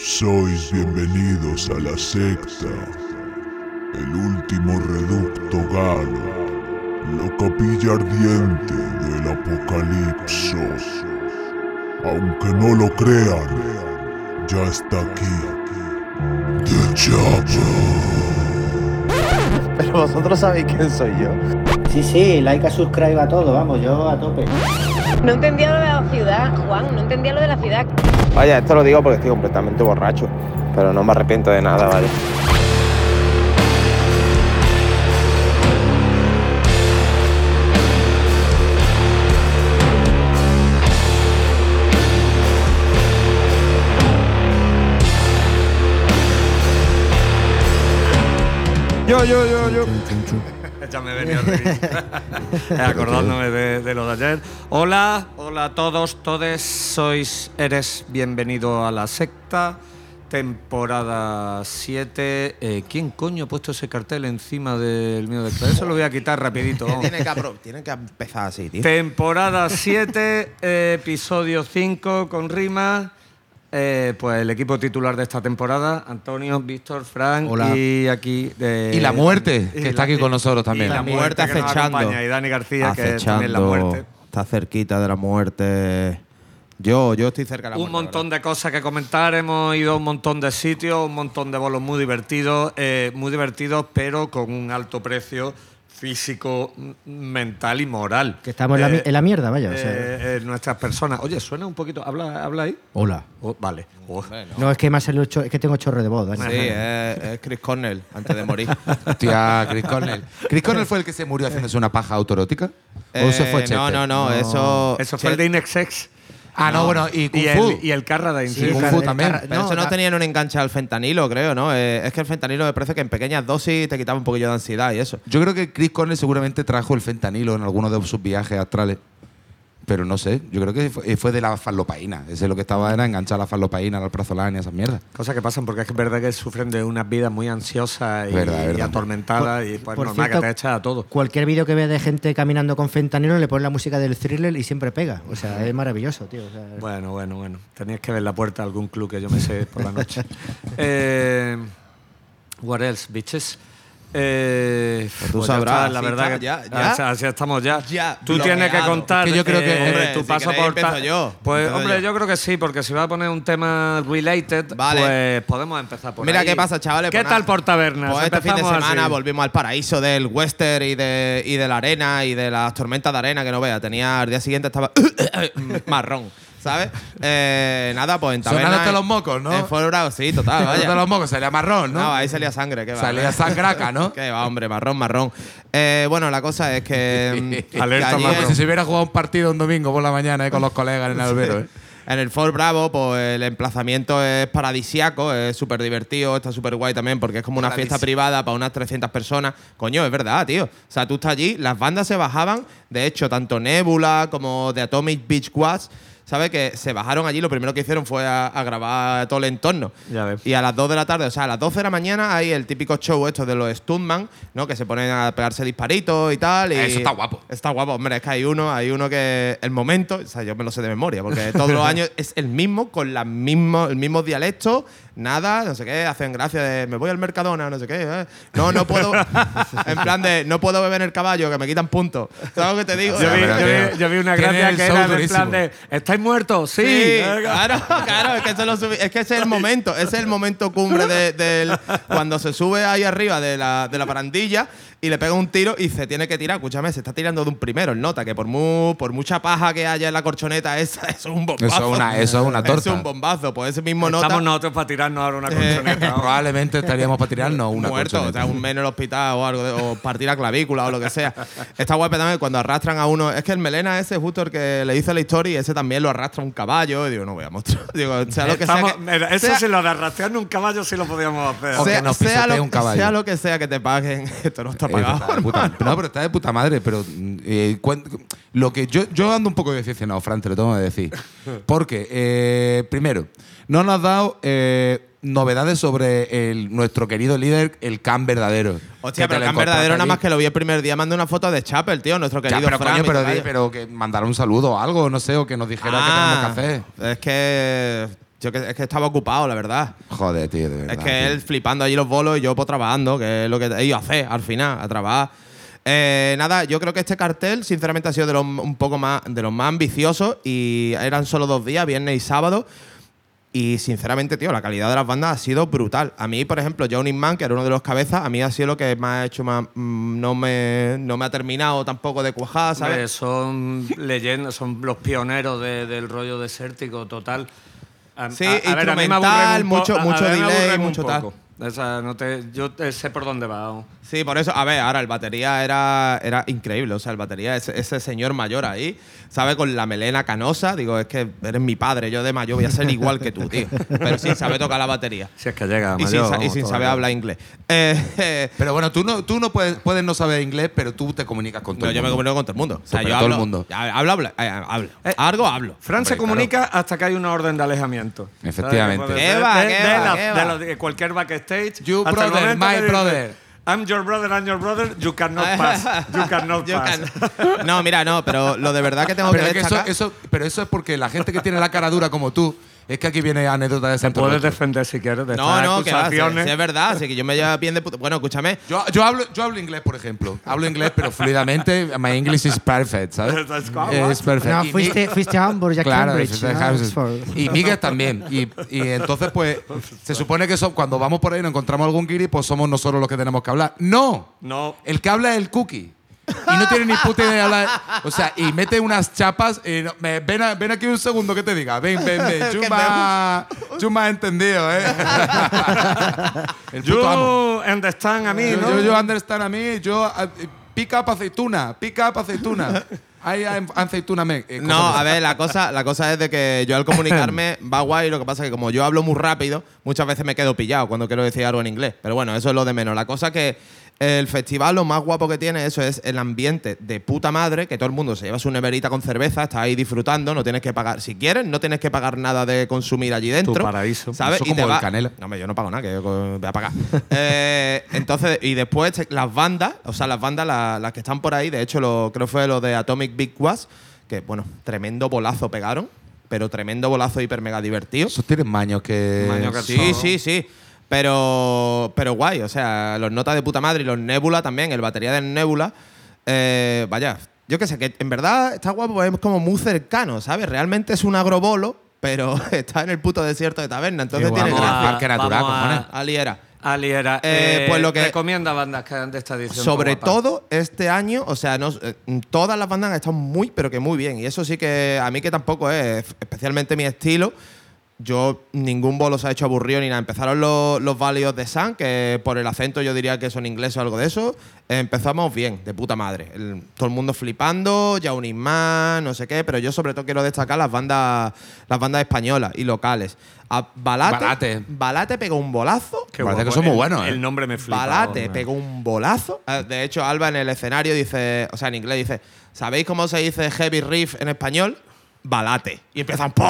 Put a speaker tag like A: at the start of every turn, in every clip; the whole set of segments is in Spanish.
A: Sois bienvenidos a la secta, el último reducto galo, la capilla ardiente del apocalipsis. Aunque no lo crean, ya está aquí. The Chopper.
B: Pero vosotros sabéis quién soy yo.
C: Sí, sí, like a subscribe a todo, vamos, yo a tope.
D: No entendía lo de la ciudad, Juan, no entendía lo de la ciudad.
B: Vaya, esto lo digo porque estoy completamente borracho. Pero no me arrepiento de nada, ¿vale?
E: Yo, yo, yo, yo.
F: Ya me venía acordándome de, de lo de ayer. Hola, hola a todos, todes. Sois, eres bienvenido a la secta. Temporada 7. Eh, ¿Quién coño ha puesto ese cartel encima del mío de Eso lo voy a quitar rapidito.
B: Tiene que, apro- tiene que empezar así, tío.
F: Temporada 7, eh, episodio 5 con rima. Eh, pues el equipo titular de esta temporada, Antonio, Víctor, Frank
E: Hola.
F: y aquí... eh,
E: Y la muerte,
F: y
E: que está
F: la-
E: aquí con nosotros
F: y
E: también.
F: la
B: La
F: muerte
B: muerte
F: que nos
B: acechando.
F: acompaña, y Dani García, que es también la
B: Acechando.
F: muerte.
B: Está cerquita de la muerte. Yo, yo estoy cerca de la
F: Un
B: muerte.
F: montón de cosas que comentar, hemos ido a un montón de sitios, un montón de bolos muy divertidos, eh, muy divertidos, pero con un alto precio físico, mental y moral.
C: Que estamos en la mi- en la mierda, vaya, o sea.
F: eh, eh, nuestras personas. Oye, suena un poquito. ¿Habla, habla ahí?
C: Hola.
F: Oh, vale. Oh.
C: No, es que me ha salido es que tengo chorre de voz.
B: Sí, es, es Chris Cornell, antes de morir.
E: Hostia, Chris Cornell. ¿Chris Cornell fue el que se murió haciéndose una paja autorótica? ¿O
B: Eh,
E: se fue
B: no,
E: Chester?
B: no, no, eso.
F: Eso fue el de Inexex.
E: Ah, no, bueno, y Kung
F: Y
E: Fu.
F: el, y el Carradine.
C: Sí,
F: sí.
E: Kung Fu también.
B: Pero
C: no,
B: eso no tenían un enganche al fentanilo, creo, ¿no? Eh, es que el fentanilo me parece que en pequeñas dosis te quitaba un poquillo de ansiedad y eso.
E: Yo creo que Chris Cornell seguramente trajo el fentanilo en alguno de sus viajes astrales. Pero no sé, yo creo que fue, fue de la fallopaína. Ese lo que estaba era enganchar la fallopaína, la alprazolam y esas mierdas.
F: Cosas que pasan porque es que es verdad que sufren de unas vidas muy ansiosas y,
E: Verdad,
F: y
E: verdad.
F: atormentadas y pues
C: por
F: normal
C: cierto,
F: que te echa a todo.
C: Cualquier vídeo que vea de gente caminando con fentanilo le ponen la música del thriller y siempre pega. O sea, es maravilloso, tío. o sea,
F: Bueno, bueno, bueno. Tenías que ver la puerta de algún club que yo me sé por la noche. eh, what else, bitches? Eh,
B: Pues tú
F: pues ya
B: sabrás,
F: está, la
B: sí,
F: verdad
B: está,
F: que
B: ya, ya.
F: Así, estamos ya.
B: Ya,
F: Tú tienes que contar
E: Es que yo creo que-
F: eh,
B: Hombre, si
F: por ta-
B: yo.
F: Pues hombre,
B: yo.
F: yo. creo que sí, porque si va a poner un tema related,
B: Vale.
F: pues podemos empezar por
B: Mira
F: ahí.
B: qué pasa, chavales.
F: ¿Qué
B: Pues
F: tal por tabernas?
B: Pues este fin de semana
F: así.
B: volvimos al paraíso del western y de, y de la arena y de las tormentas de arena que no vea. Tenía al día siguiente estaba marrón, ¿sabes? Eh, nada, pues en taberna.
E: Sonándote los mocos, ¿no?
B: En Fort Bravo, sí, total, vaya.
E: los mocos, salía marrón, ¿no?
B: No, ahí salía sangre, qué va.
E: Salía sangraca, ¿no?
B: Qué va, hombre, marrón, marrón. Eh, bueno, la cosa es que. mm,
F: Alerta
B: que
F: marrón.
B: en-
E: si se hubiera jugado un partido un domingo por la mañana eh, con los colegas en el albero. ¿eh?
B: En el Fort Bravo, pues el emplazamiento es paradisiaco, es súper divertido, está súper guay también porque es como una fiesta privada para unas 300 personas. Coño, es verdad, tío. O sea, tú estás allí, las bandas se bajaban, de hecho, tanto Nebula como The Atomic Beach Quads, ¿sabes? Que se bajaron allí, lo primero que hicieron fue a, a grabar todo el entorno.
F: Ya ves.
B: Y a las 2 de la tarde, o sea, a las 12 de la mañana hay el típico show esto de los Stuntman, ¿no? Que se ponen a pegarse disparitos y tal. Y
E: Eso está guapo.
B: Está guapo, hombre, es que hay uno, hay uno que el momento, o sea, yo me lo sé de memoria, porque todos los años es el mismo, con la mismo, el mismo dialecto, nada, no sé qué, hacen gracia de me voy al Mercadona, no sé qué. eh. No, no puedo. en plan de no puedo beber en el caballo, que me quitan puntos. ¿Sabes lo que te digo?
F: Yo vi,
E: pero
F: yo
E: tío,
F: vi- yo vi una gracia que era en plan de ¿Estáis muertos? Sí.
B: Sí, claro, claro, es que, eso lo subí- es que ese es el momento, ese es el momento cumbre de- del cuando se sube ahí arriba de la, de la barandilla y le pega un tiro y se tiene que tirar. Escúchame, se está tirando de un primero, el nota, que por mu- por mucha paja que haya en la corchoneta esa, eso es un bombazo.
E: Eso es una- eso es una torta.
B: Eso es un bombazo, pues ese mismo nota.
F: Estamos nosotros para tirarnos ahora una
B: Eh,
F: colchoneta. ¿no?
E: Probablemente estaríamos para tirarnos una
B: muerto, o sea, un mes en el hospital o algo, de- o partir la clavícula o lo que sea. Está guay también cuando arrastran a uno. Es que el melena ese, justo el que le hice la historia, y ese también lo arrastra un caballo. Y digo, no voy a mostrar. Digo, sea lo que
F: Estamos-
B: sea. que-
F: mira, eso
B: sea-
F: sí, lo de arrastrando un caballo sí lo podíamos hacer.
E: O que
B: sea,
E: nos
B: sea
E: pisotee
B: lo,
E: un caballo.
B: sea lo que sea que te paguen, esto no está
E: Eh,
B: pagado.
E: está de puta- no, pero está de puta madre. Pero eh, cuen- lo que yo, yo ando un poco decepcionado, Fran, te lo tengo que decir. Porque, eh, primero, no nos has dado eh, novedades sobre el- nuestro querido líder, el Can verdadero.
B: Hostia,
E: Que te
B: pero
E: lo
B: el
E: encontraste
B: verdadero nada
E: allí.
B: más que lo vi el primer día. Mandé una foto de Chapel, tío, nuestro
E: Ya,
B: querido
E: pero
B: Fran,
E: coño,
B: mi
E: pero,
B: tocayo.
E: di- pero que mandara un saludo o algo, no sé, o que nos dijera qué tenemos que hacer.
B: Es que Yo que, es que estaba ocupado, la verdad.
E: Joder, tío, de verdad.
B: Es que
E: tío.
B: él flipando allí los bolos y yo pues trabajando, que es lo que he ido a hacer al final, a trabajar. Eh, nada, yo creo que este cartel, sinceramente, ha sido de los un poco más, de los más ambiciosos y eran solo dos días, viernes y sábado. Y sinceramente, tío, la calidad de las bandas ha sido brutal. A mí, por ejemplo, Johnny Man, que era uno de los cabezas, a mí ha sido lo que me ha hecho más. mm, No me, no me ha terminado tampoco de cuajar,
F: Hombre,
B: ¿sabes?
F: son leyendas, son los pioneros de- del rollo desértico total. A,
B: Sí,
F: a- a ver, a mí me
B: instrumental, mucho- mucho delay, mucho tal.
F: O sea, no te, yo sé por dónde va.
B: Sí, por eso, a ver, ahora el batería era, era increíble. O sea, el batería, ese, ese señor mayor ahí, ¿sabe? Con la melena canosa. Digo, es que eres mi padre, yo de mayor voy a ser igual que tú, tío. Pero sin saber tocar la batería.
F: Si es que llega,
B: Y sin,
F: mayor,
B: y sin saber hablar inglés. Eh, eh,
E: Pero bueno, tú no, tú no puedes, puedes no saber inglés, pero tú te comunicas con todo
B: no,
E: el
B: yo me
E: mundo.
B: comunico con todo el mundo. O sea, yo
E: todo el
B: hablo,
E: mundo.
B: Hablo, hablo, eh, hablo.
F: Eh,
B: Algo hablo.
F: Fran se comunica hasta que hay una orden de alejamiento.
E: Efectivamente.
B: ¿Qué va,
F: de-
B: qué va,
F: cualquier backstage.
E: You brother,
F: momento
E: my brother.
F: I'm your brother, I'm your brother, you cannot pass. You cannot pass.
B: can- No, mira, no, pero lo de verdad que tengo
E: Pero,
B: que
E: es que eso, eso, pero eso es porque la gente que tiene la cara dura como tú, es que aquí viene anécdota de Santo
F: Puedes
E: Rocho.
F: defender si quieres de
B: no,
F: estas
B: no, que va,
F: acusaciones.
B: sí, es verdad. Así que yo me llevo bien de puta. Bueno, escúchame.
E: Yo, yo, hablo, yo hablo inglés, por ejemplo. Hablo inglés, pero fluidamente. My English is perfect, ¿sabes?
F: That's.
E: Es perfecto.
C: No,
E: Y
C: fuiste,
E: mi-
C: fuiste a Hamburg y a
E: Claro,
C: Cambridge.
E: a
C: ¿no? Oxford.
E: y Miguel también. Y, y entonces, pues, se supone que son, cuando vamos por ahí y nos encontramos algún guiri, pues somos nosotros los que tenemos que hablar. ¡No!
F: No.
E: El que habla es el cookie. Y no tiene ni puta idea de hablar. O sea, y mete unas chapas. Y no- me- ven, a- ven aquí un segundo que te diga. Ven, ven, ven. Chuma, chuma ha entendido, ¿eh? el puto amo.
F: You understand a mí,
E: Yo,
F: ¿no?
E: yo, yo understand a mí. Yo, ah, pick up aceituna. Pick up aceituna. Hay aceituna. me- eh,
B: No,
E: cosas-
B: a ver, la cosa, la cosa es de que yo al comunicarme va guay, lo que pasa es que como yo hablo muy rápido, muchas veces me quedo pillado cuando quiero decir algo en inglés. Pero bueno, eso es lo de menos. La cosa que el festival lo más guapo que tiene eso es el ambiente de puta madre, que todo el mundo se lleva su neverita con cerveza, está ahí disfrutando, no tienes que pagar, si quieres, no tienes que pagar nada de consumir allí dentro.
F: paraíso.
B: ¿Sabes?
E: Eso
B: y
E: como
B: te
E: el
B: va-
E: Canela.
B: No, hombre, yo no pago nada, que yo voy a pagar. Eh, entonces, y después te- las bandas, o sea, las bandas, la- las que están por ahí, de hecho, lo, creo fue lo de Atomic Big Was, que, bueno, tremendo bolazo pegaron, pero tremendo bolazo hiper mega divertido.
E: Esos tienen maños que.
F: Maños que-
B: Sí,
F: Eso.
B: sí, sí. Pero, pero guay, o sea, los notas de puta madre y los Nebula también, el batería del Nebula. eh, vaya, yo qué sé, que en verdad está guapo, es como muy cercano, ¿sabes? Realmente es un agrobolo, pero está en el puto desierto de taberna, entonces tiene gracia.
E: Parque natural,
F: vamos a-
E: cojones.
B: Ali era.
F: Ali era.
B: Eh,
F: Eh,
B: pues lo que-
F: Recomienda bandas que de esta edición.
B: Sobre todo este año, o sea, no, eh, todas las bandas han estado muy, pero que muy bien. Y eso sí que a mí que tampoco es especialmente mi estilo. Yo ningún bolo se ha hecho aburrido ni nada. Empezaron los, los Valley de Sun, que por el acento yo diría que son ingleses o algo de eso. Empezamos bien, de puta madre. El- todo el mundo flipando, Jaunis Man, no sé qué, pero yo sobre todo quiero destacar las bandas, las bandas españolas y locales. A Balate,
E: Balate.
B: Balate pegó un bolazo.
F: Qué
E: Parece
F: guapo.
E: que son muy
F: El-
E: buenos, ¿eh?
F: El nombre me flipa.
B: Balate
F: hombre.
B: pegó un bolazo. Eh, De hecho, Alba en el escenario dice, o sea, en inglés dice, ¿sabéis cómo se dice heavy riff en español? Balate. Y empiezan po,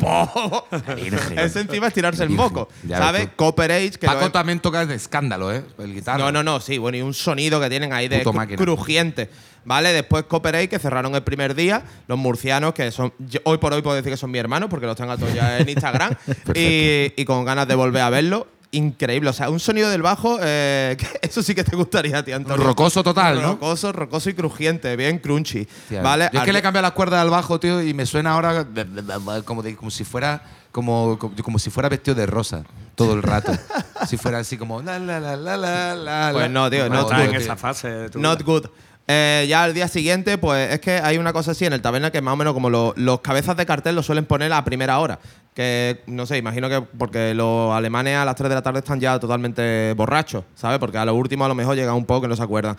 B: po. Eso encima es tirarse el moco. ¿Sabes? Copper Age, que
E: Paco también toca de escándalo, ¿eh? El guitarra.
B: no, no, no, sí, bueno, y un sonido que tienen ahí de
E: Puto
B: cru-
E: máquina.
B: crujiente. ¿Vale? Después Copper Age, que cerraron el primer día. Los murcianos, que son. yo- hoy por hoy puedo decir que son mi hermano, porque los tengo a todos ya en Instagram. y, y con ganas de volver a verlo. Increíble. O sea, un sonido del bajo, eh, eso sí que te gustaría, tío, Antonio.
E: Rocoso total, ¿no?
B: Rocoso, rocoso y crujiente, bien crunchy.
E: Tía,
B: ¿Vale?
E: Yo es que le cambié las cuerdas al bajo, tío, y me suena ahora como, de- como si fuera como, como, como si fuera vestido de rosa todo el rato. si fuera así como la la la la la la.
B: Pues no, tío,
F: No
B: no,
F: está en
B: tío.
F: esa fase.
B: Not good. Eh, ya al día siguiente, pues es que hay una cosa así en el taberna que más o menos como lo- los cabezas de cartel lo suelen poner a primera hora. Que no sé, imagino que porque los alemanes a las 3 de la tarde están ya totalmente borrachos, ¿sabes? Porque a lo último a lo mejor llega un poco que no se acuerdan.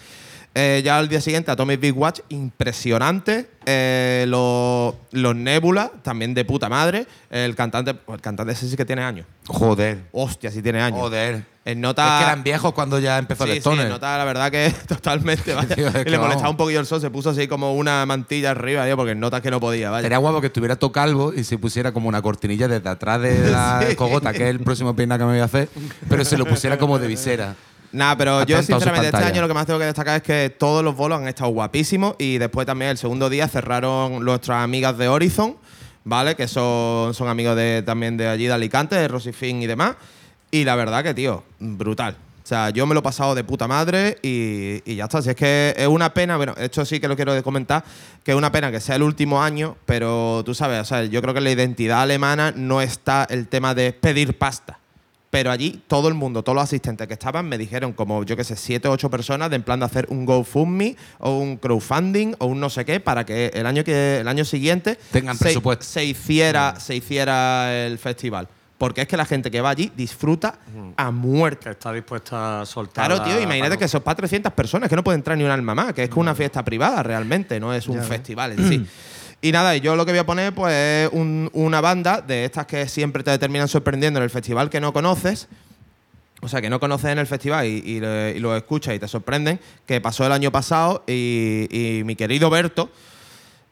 B: Eh, ya al día siguiente, Atomic Big Watch, impresionante. Eh, los, los Nebula, también de puta madre. El cantante, el cantante ese sí que tiene años.
E: Joder.
B: Hostia, sí tiene años.
E: Joder.
B: Nota.
E: Es que eran viejos cuando ya empezó
B: Sí,
E: el
B: sí,
E: Stoner.
B: nota, la verdad que totalmente. vaya.
E: Tío, es
B: y le molestaba un poquillo el sol, se puso así como una mantilla arriba, tío, porque notas que no podía, vaya.
E: Sería guapo que estuviera todo calvo y se pusiera como una cortinilla desde atrás de la
B: Sí.
E: cogota, que es el próximo peinado que me voy a hacer, pero se lo pusiera como de visera.
B: Nada, pero yo sinceramente este año lo que más tengo que destacar es que todos los bolos han estado guapísimos y después también el segundo día cerraron nuestras amigas de Horizon, ¿vale? Que son, son amigos de, también de allí de Alicante, de Rosifin y demás. Y la verdad que, tío, brutal. O sea, yo me lo he pasado de puta madre y, y ya está. Si es que es una pena, bueno, esto sí que lo quiero comentar, que es una pena que sea el último año, pero tú sabes, o sea, yo creo que en la identidad alemana no está el tema de pedir pasta. Pero allí todo el mundo, todos los asistentes que estaban, me dijeron como, yo qué sé, siete o ocho personas de en plan de hacer un GoFundMe o un crowdfunding o un no sé qué para que el año, que, el año siguiente
E: Tengan
B: se,
E: presupuesto.
B: se hiciera, se hiciera el festival. Porque es que la gente que va allí disfruta a muerte.
F: Que está dispuesta a soltar.
B: Claro, tío, imagínate que son para 300 personas, que no puede entrar ni un alma más, que es que una fiesta privada realmente, no es un festival en sí. Y nada, y yo lo que voy a poner pues es un- una banda de estas que siempre te terminan sorprendiendo en el festival que no conoces. O sea, que no conoces en el festival y, y lo escuchas y te sorprenden, que pasó el año pasado y, y mi querido Berto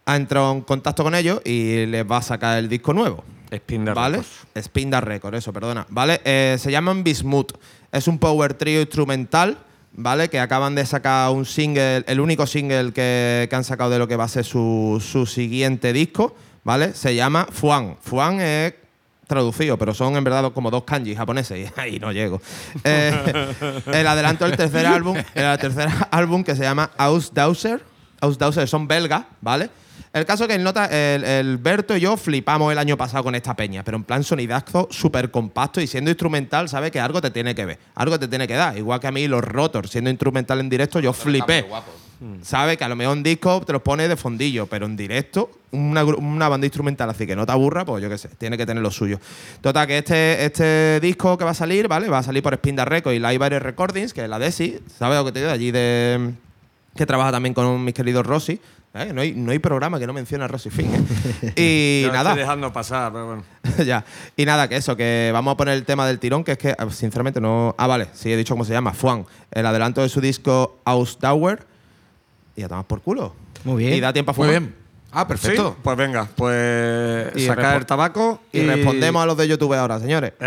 B: ha entrado en contacto con ellos y les va a sacar el disco nuevo.
F: Spin the
B: ¿Vale?
F: Records.
B: Spinda Record, eso, perdona. ¿Vale? Eh, se llaman Bismuth. Es un power trio instrumental, ¿vale? Que acaban de sacar un single, el único single que, que han sacado de lo que va a ser su, su siguiente disco, ¿vale? Se llama Fuan. Fuan es traducido, pero son en verdad como dos kanji japoneses y ahí no llego. Eh, el adelanto del tercer álbum, el tercer álbum que se llama Ausdauser. Ausdauser son belgas, ¿vale? El caso es que el, nota, el, el Berto y yo flipamos el año pasado con esta peña, pero en plan sonidazo súper compacto y siendo instrumental, ¿sabes? Que algo te tiene que ver, algo te tiene que dar. Igual que a mí los Rotor, siendo instrumental en directo, yo flipé. ¿Sabes? Que a lo mejor en disco te los pones de fondillo, pero en directo, una banda instrumental así que no te aburra, pues yo qué sé, tiene que tener lo suyo. Total, que este, este disco que va a salir, ¿vale? Va a salir por Spinda Records y Library Recordings, que es la DESI, ¿sabes lo que te digo? Allí de. que trabaja también con mis queridos Rossi. ¿Eh? No, hay, no hay programa que no mencione a Rossi Finn. ¿eh? Y nada.
F: Estoy dejando pasar, pero bueno.
B: ya. Y nada, que eso, que vamos a poner el tema del tirón, que es que, ah, sinceramente, no. Ah, vale, sí, he dicho cómo se llama, Fuan. El adelanto de su disco Ausdauer. Y ya por culo.
C: Muy bien.
B: Y da tiempo a
E: Muy
B: fumar.
E: bien. Ah, perfecto.
F: Sí, pues venga, pues
B: Y
F: sacar el tabaco
B: Y, respondemos a los de YouTube ahora, señores.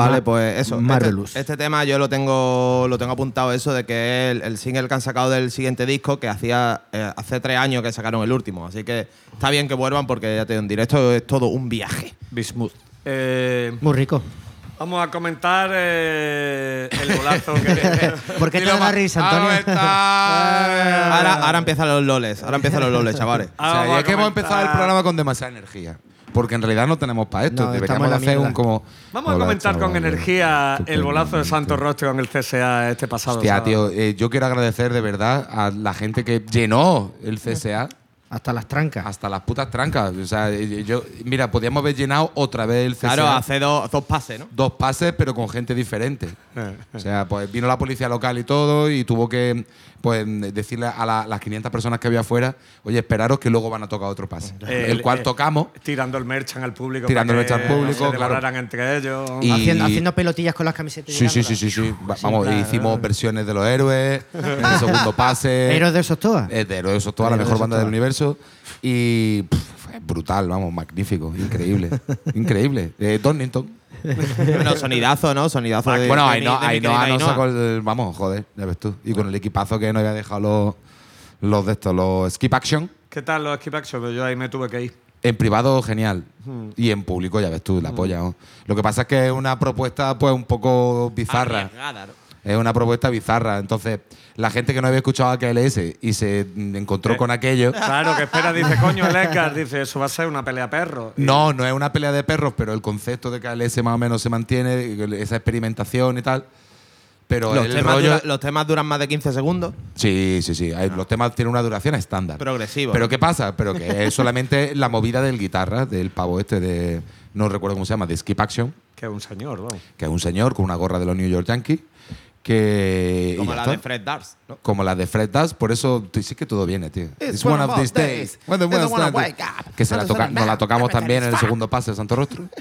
B: Vale,
C: Ma-
B: pues eso. Este-
C: Marvelous.
B: Este, tema yo lo tengo, lo tengo apuntado, eso de que es el, el single que han sacado del siguiente disco, que hacía eh, hace tres años que sacaron el último. Así que está bien que vuelvan porque ya te digo, en directo es todo un viaje.
F: Bismuth. Eh,
C: Muy rico.
F: vamos a comentar eh, el golazo que.
C: ¿Por qué te da risa,
E: Ahora
C: Antonio?
E: está.
B: Ahora, ahora empiezan los loles, ahora empiezan los loles, chavales.
E: O
F: Ah,
E: sea, que hemos empezado el programa con demasiada energía. Porque en realidad no tenemos para esto.
C: No,
E: Deberíamos hacer un como.
F: Vamos a comentar con energía el golazo de Santos Rostro con el CSA este pasado.
E: Hostia,
F: sábado.
E: tío, eh, yo quiero agradecer de verdad a la gente que llenó el CSA
C: Hasta las trancas.
E: hasta las putas trancas. O sea, eh, yo, mira, podíamos haber llenado otra vez el CSA.
B: Claro, hace dos, dos pases, ¿no?
E: Dos pases, pero con gente diferente. O sea, pues vino la policía local y todo y tuvo que pues, decirle a la- las 500 personas que había afuera, oye, esperaros que luego van a tocar otro pase.
F: Eh,
E: el cual
F: eh,
E: tocamos.
F: Tirando el merchan al público.
E: Tirando el merchan al
F: que
E: público,
F: Se
E: claro.
F: devoraran entre ellos.
E: Y-
C: Haciendo, haciendo pelotillas con las camisetas.
E: Sí, sí, sí, sí, sí. Va- Vamos,
C: claro.
E: hicimos versiones de los héroes, en el segundo pase.
C: Héroes de Sostoa.
E: Eh, de Héroes de Sostoa, la mejor
C: de
E: banda del universo. Y pff, fue brutal, vamos, magnífico, increíble. increíble. Eh, Donington.
B: Bueno, sonidazo, ¿no? Sonidazo de.
E: bueno, ahí no, ahí no, no sacó el. Vamos, joder, ya ves tú. Y con el equipazo que nos había dejado los, los de estos, los Skip Action.
F: ¿Qué tal los skip action? Pues yo ahí me tuve que ir.
E: En privado, genial.
B: Hmm.
E: Y en público, ya ves tú, la polla. ¿no? Lo que pasa es que es una propuesta, pues, un poco bizarra.
B: Arriesgada, ¿no?
E: Es una propuesta bizarra. Entonces, la gente que no había escuchado a KLS y se encontró
F: Eh.
E: con aquello.
F: Claro, que espera, dice, coño, el Edgar, dice, eso va a ser una pelea perro.
E: No, no es una pelea de perros, pero el concepto de KLS más o menos se mantiene, esa experimentación y tal. Pero
B: Los
E: el
B: temas,
E: rollo.
B: dura- los temas duran más de 15 segundos.
E: Sí, sí, sí. hay- Los temas tienen una duración estándar.
B: Progresivo.
E: Pero ¿qué pasa? Pero que es solamente la movida del guitarra, del pavo este de. No recuerdo cómo se llama, de Skip Action,
F: Que es un señor, vamos.
E: que es un señor con una gorra de los New York Yankees. Que.
B: Como la
E: está.
B: de Fred Dars. ¿no?
E: Como la de Fred Dust, por eso tú- sí que todo viene, tío.
B: It's one of those days
E: When the
B: that I
E: world's
B: wanna
E: done.
B: wake up.
E: Que se la toca, nos la tocamos también en el segundo pase de Santo Rostro.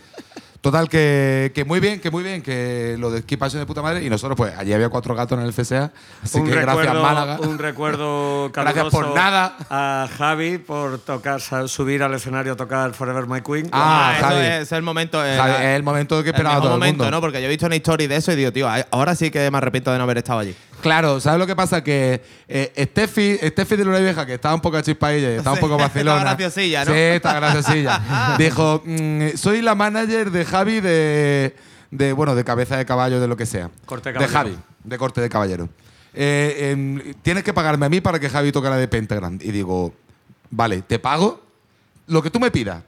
E: Total, que, que muy bien, que muy bien, que lo de Skip Action de puta madre. Y nosotros, pues, allí había cuatro gatos en el CSA. Así
F: un
E: que gracias,
F: recuerdo,
E: Málaga.
F: Un recuerdo
E: Gracias por nada.
F: A Javi por tocar, subir al escenario a tocar Forever My Queen.
E: Ah,
B: eso
E: Javi.
B: es, es el momento. eh,
E: Javi,
B: la-
E: es el momento que
B: el
E: esperaba
B: mejor
E: todo el
B: momento,
E: mundo.
B: ¿no? Porque yo he visto una historia de eso y digo, tío, ahora sí que me arrepiento de no haber estado allí.
E: Claro, ¿sabes lo que pasa? Que eh, Steffi, Steffi de Luna Vieja, que estaba un poco chispailla y estaba un
B: Sí,
E: poco vacilona.
B: estaba graciosilla, ¿no?
E: Sí, estaba graciosilla. Dijo, mm, soy la manager de Javi de, de, bueno, de cabeza de caballo, de lo que sea.
F: Corte de
E: de
F: caballero.
E: Javi, de corte de caballero. Eh, em, tienes que pagarme a mí para que Javi toque la de Pentagram. Y digo, vale, te pago lo que tú me pidas.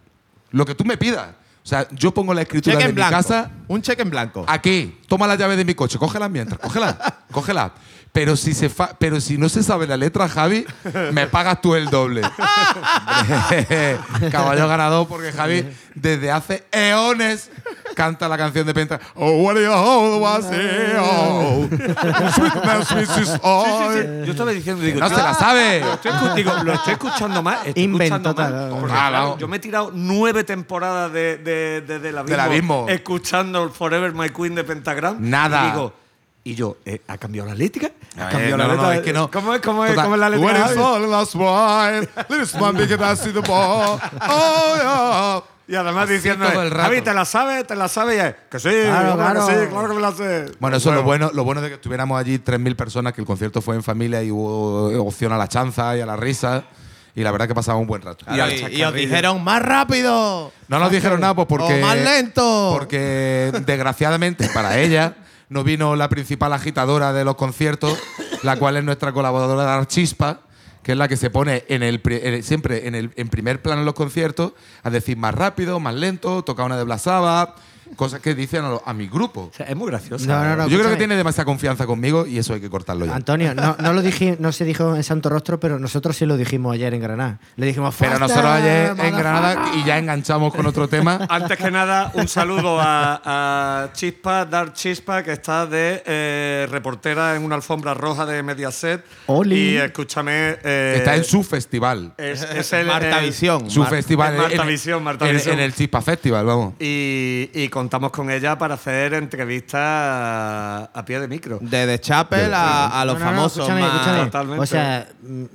E: Lo que tú me pidas. O sea, yo pongo la escritura
B: Cheque
E: de
B: en
E: mi
B: blanco.
E: casa
B: Un cheque en blanco.
E: Aquí, toma la llave de mi coche, cógela mientras, cógela, cógela. Pero si, se fa- pero si no se sabe la letra, Javi, me pagas tú el doble. Caballo ganador porque Javi desde hace eones canta la canción de Penta. Oh, what do you hold, was it? Oh, sweet man, sweet sis- oh.
F: Yo estaba diciendo, digo,
E: No se la sabe.
F: Lo estoy, digo, lo estoy escuchando mal. Estoy
C: Inventó
F: escuchando mal. claro, yo me he tirado nueve temporadas de, de, de- del abismo,
E: Del abismo.
F: escuchando Forever My Queen de Pentagram.
E: Nada.
F: Y digo, y yo, eh, ¿ha cambiado la letra? ¿Ha
E: Eh,
F: cambiado
E: no,
F: la
E: no,
F: letra?
E: es que no.
F: ¿Cómo es, cómo es,
E: Total.
F: cómo es la letra?
E: When it's all last wine, little man big see the ball. Oh, yeah.
F: Y además
E: Así
F: diciendo. Javi, ¿te la sabes? ¿Te la sabes? Y es, que sí,
C: Claro,
F: claro, que sí, claro que me la sé.
E: Bueno, eso es lo bueno, lo bueno de que estuviéramos allí 3.000 personas, que el concierto fue en familia y hubo opción a la chanza y a la risa. Y la verdad que pasaba un buen rato.
B: Y, y os dijeron, ¡más rápido!
E: No nos dijeron nada pues porque.
B: O más lento.
E: Porque desgraciadamente para ella no vino la principal agitadora de los conciertos, la cual es nuestra colaboradora Chispa, que es la que se pone en el- siempre en, el, en primer plano en los conciertos a decir más rápido, más lento, toca una de Blasaba, cosas que dicen a, lo- a mi grupo.
F: O sea, es muy.
C: No, no, no.
E: Yo creo que tiene demasiada confianza conmigo y eso hay que cortarlo ya.
C: Antonio, no, no lo dije, no se dijo en Santo Rostro, pero nosotros sí lo dijimos ayer en Granada. Le dijimos,
E: Pero
C: "Faster,
E: nosotros ayer en
C: motherfucker".
E: Granada y ya enganchamos con otro tema.
F: Antes que nada, un saludo a, a Chispa, Dar Chispa, que está de eh, reportera en una alfombra roja de Mediaset.
C: Oli.
F: Y escúchame. eh,
E: Está en su festival.
F: es, es el,
B: Marta
F: el-
B: Visión.
E: Su
B: Mar-
E: festival.
F: en Marta
E: en-
F: Visión, Marta
E: en-
F: Visión.
E: en el Chispa Festival, vamos.
F: Y, y contamos con ella para hacer entrevistas a, pie de micro.
B: De The Chapel a, a los
C: No, no, no,
B: famosos.
C: escúchame,
B: más-
C: escúchame.
F: Totalmente.
C: O sea,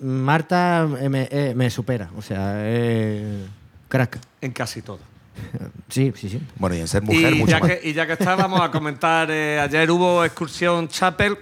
C: Marta eh, me, eh, me supera. O sea, eh, crack.
F: En casi todo.
C: Sí, sí, sí.
E: Bueno, y en ser mujer,
F: y,
E: mucho
F: ya
E: más.
F: que, y ya que está, vamos a comentar. eh, ayer hubo excursión Chapel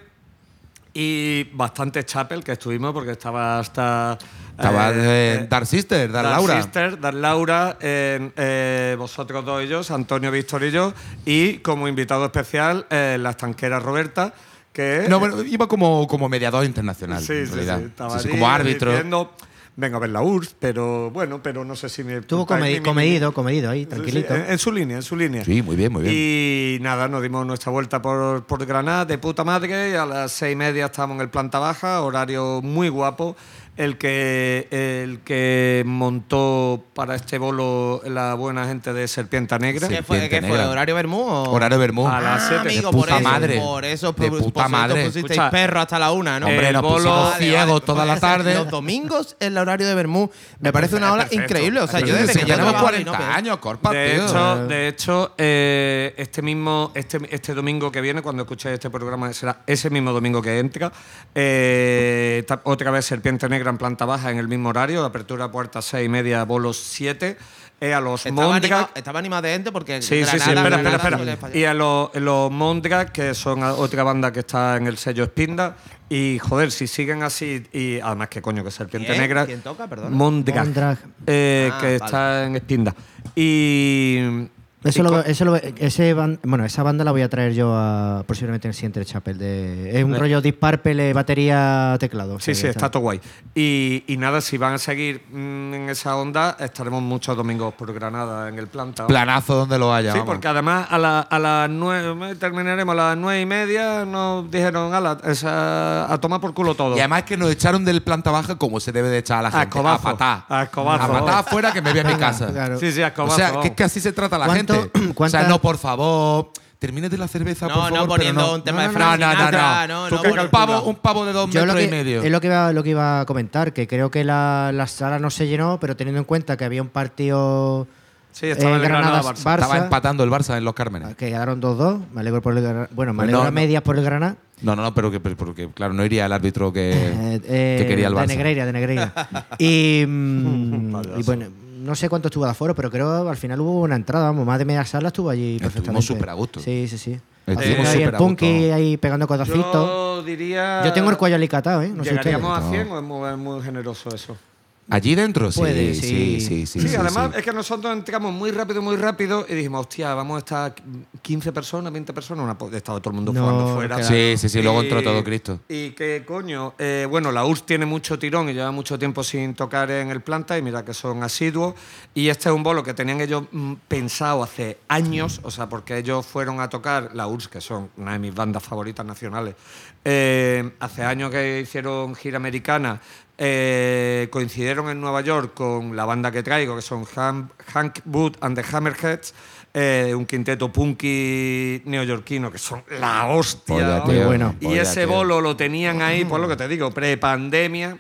F: y bastante Chapel que estuvimos porque estaba hasta.
E: Estaba
F: eh,
E: eh,
F: eh,
E: Dark Sister, Dark Laura.
F: Sister, Dar Laura, eh, eh, vosotros dos ellos, Antonio, Víctor y yo, y como invitado especial, eh, la estanquera Roberta, que
E: No, bueno, iba como, como mediador internacional,
F: sí,
E: en
F: sí,
E: realidad.
F: sí, estaba
E: Sí,
F: allí
E: como árbitro.
F: diciendo, vengo a ver la URSS, pero bueno, pero no sé si me.
C: Estuvo comedido, comedido ahí,
F: Sí, sí,
C: tranquilito.
F: en, en su línea, en su línea.
E: Sí, muy bien, muy bien.
F: Y nada, nos dimos nuestra vuelta por, por Granada de puta madre. Y a las seis y media estábamos en el planta baja, horario muy guapo. El que, el que montó para este bolo la buena gente de Serpiente Negra.
B: ¿Qué fue? ¿Qué fue? ¿Horario Bermú? o-
E: Horario Bermú.
F: A las
B: Ah,
F: siete.
B: amigo,
E: De
B: por eso,
E: madre.
B: Por eso,
E: De
B: por-
E: puta
B: por eso
E: madre.
B: pusisteis
F: Escucha,
B: perro hasta la una, ¿no?
E: Hombre,
F: el
E: nos
F: bolo-
E: ciegos toda la tarde.
B: Los domingos, el horario de Bermú, me parece una hora increíble. O sea, yo desde que yo
E: tenemos
B: trabajo ahí,
E: 40
B: no, pero-
E: años, corpa,
F: De
E: tío.
F: hecho, de hecho eh, este mismo este, este domingo que viene, cuando escuchéis este programa, será ese mismo domingo que entra. eh, otra vez Serpiente Negra en planta baja en el mismo horario, apertura puerta 6 y media, bolos 7. eh, a los
B: Estaba animado, estaba animado de gente porque
F: Sí, sí, sí,
B: Granada-
F: espera,
B: Granada
F: espera, espera. Y a los, los Mondrak, que son otra banda que está en el sello Spinda. Y joder, si siguen así, y además que coño, que Serpiente
B: ¿Quién?
F: Negra.
B: ¿Quién toca?
F: Mondrak. eh,
B: Ah,
F: que
B: vale.
F: está en Spinda. Y.
C: Eso lo, eso lo- ese ban- bueno, esa banda la voy a traer yo a, posiblemente en el siguiente Chapel. De, es un rollo Deep Purple, eh, batería, teclado. o
F: Sí,
C: sea
F: sí,
C: que
F: está todo guay. Y, y nada, si van a seguir mm, en esa onda, estaremos muchos domingos por Granada en el planta.
E: Planazo donde lo haya.
F: Sí,
E: vamos.
F: porque además a, la- a las nueve, terminaremos a las nueve y media, nos dijeron a, la- esa- a tomar por culo todo.
E: Y además que nos echaron del planta baja como se debe de echar a la
F: A
E: gente.
F: escobazo.
E: A patar.
F: A escobazo.
E: A patar afuera que me voy a mi casa.
C: Claro.
F: Sí, sí, a
E: O
F: escobazo,
E: sea, que es que así se trata la
C: ¿Cuánto-
E: gente. O sea, no, por favor, termínate la cerveza,
B: No,
E: por
B: no
E: favor. pero
B: poniendo
E: no.
B: un tema
C: No,
B: de
C: no,
B: Frank
E: no, no, no,
B: Sinatra,
E: no.
B: no, no,
E: un, pavo, un pavo de dos
C: Yo lo
E: metros
C: que,
E: y medio.
C: es lo que, iba, lo que iba a comentar, que creo que la, la sala no se llenó, pero teniendo en cuenta que había un partido
F: Sí, estaba
C: eh,
F: el Granada Barça.
E: Estaba empatando el Barça en los Cármenes.
C: que quedaron 2-2, me alegro por el Granada. Bueno, me
E: Pues
C: alegro
E: no,
C: a
E: no.
C: medias por el Granada.
E: No, no, no, pero que, porque, claro, no iría el árbitro que,
C: Eh, eh,
E: que quería el
C: De
E: Barça.
C: Negreira, de Negreira. y, mm, y bueno, no sé cuánto estuvo de aforo, pero creo que al final hubo una entrada, vamos, más de media sala estuvo allí
E: Estuvimos
C: perfectamente.
E: súper a gusto.
C: Sí, sí, sí.
E: Estuvimos
C: ahí el punky ahí pegando codacitos.
F: Yo diría.
C: Yo tengo el cuello alicatado, ¿eh? No sé.
F: ¿Llegaríamos a
E: No.
F: 100 o es muy, es muy generoso eso?
E: Allí dentro, sí,
C: Puede,
E: sí,
C: sí.
E: sí, sí.
F: Sí,
E: sí,
F: además
E: sí.
F: es que nosotros entramos muy rápido, muy rápido y dijimos, hostia, vamos a estar 15 personas, 20 personas, una, estaba todo el mundo
C: No,
F: jugando fuera.
C: claro.
E: Sí, sí, sí, luego entró todo Cristo.
F: Y que coño, eh, bueno, la URSS tiene mucho tirón y lleva mucho tiempo sin tocar en el planta y mira que son asiduos. Y este es un bolo que tenían ellos mm, pensado hace años, o sea, porque ellos fueron a tocar la URSS, que son una de mis bandas favoritas nacionales, eh, hace años que hicieron gira americana. Eh, coincidieron en Nueva York con la banda que traigo, que son Han- Hank Wood and the Hammerheads, eh, un quinteto punky neoyorquino, que son la hostia.
E: Polla, tío,
C: bueno.
F: Y
E: polla,
F: ese
E: tío.
F: bolo lo tenían ahí, por lo que te digo, pre-pandemia.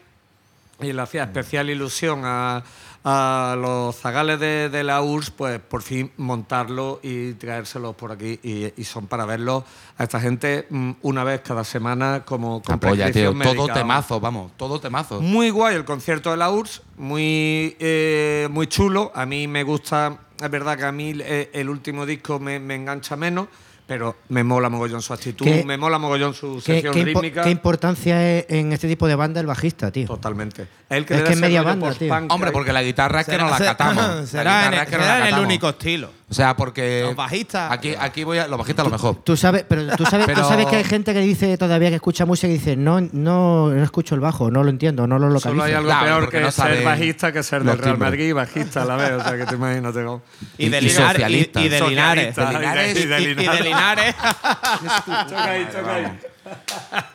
F: Y le hacía especial ilusión a, a los zagales de, de la URSS, pues por fin montarlo y traérselos por aquí. Y, y son para verlos a esta gente mm, una vez cada semana como con
E: tío. Todo temazo, vamos. Todo temazo.
F: Muy guay el concierto de la URSS, muy, eh, muy chulo. A mí me gusta, es verdad que a mí eh, el último disco me, me engancha menos, pero me mola mogollón su actitud,
C: ¿Qué-
F: me mola mogollón su
C: ¿Qué,
F: sección
C: qué impo-
F: rítmica.
C: qué importancia es en este tipo de banda el bajista, tío?
F: Totalmente. El que
C: Es que es media banda, tío.
E: Hombre,
F: ahí.
E: porque la guitarra es que no la
B: será-
E: catamos. La
B: será en,
E: es que no la
B: será en el único estilo.
E: O sea, porque.
B: Los bajistas.
E: Aquí, aquí voy a. Los bajistas a lo mejor.
C: Tú sabes, pero tú sabes,
E: Pero-
C: tú sabes que hay gente que dice todavía que escucha música y dice, no, no, no escucho el bajo, no lo entiendo, no lo localizo.
F: Solo hay algo
E: Claro,
F: peor que
E: no
F: ser bajista que ser del Real. Madrid, bajista a la vez. O sea, que te imagínate. ¿no?
B: Y de
E: y
B: Linares.
E: socialista.
B: Y, y de Linares.
E: De Linares
F: Y de
B: Y- y de
F: Linares.
B: Linares.
F: Choca ahí, choca ahí.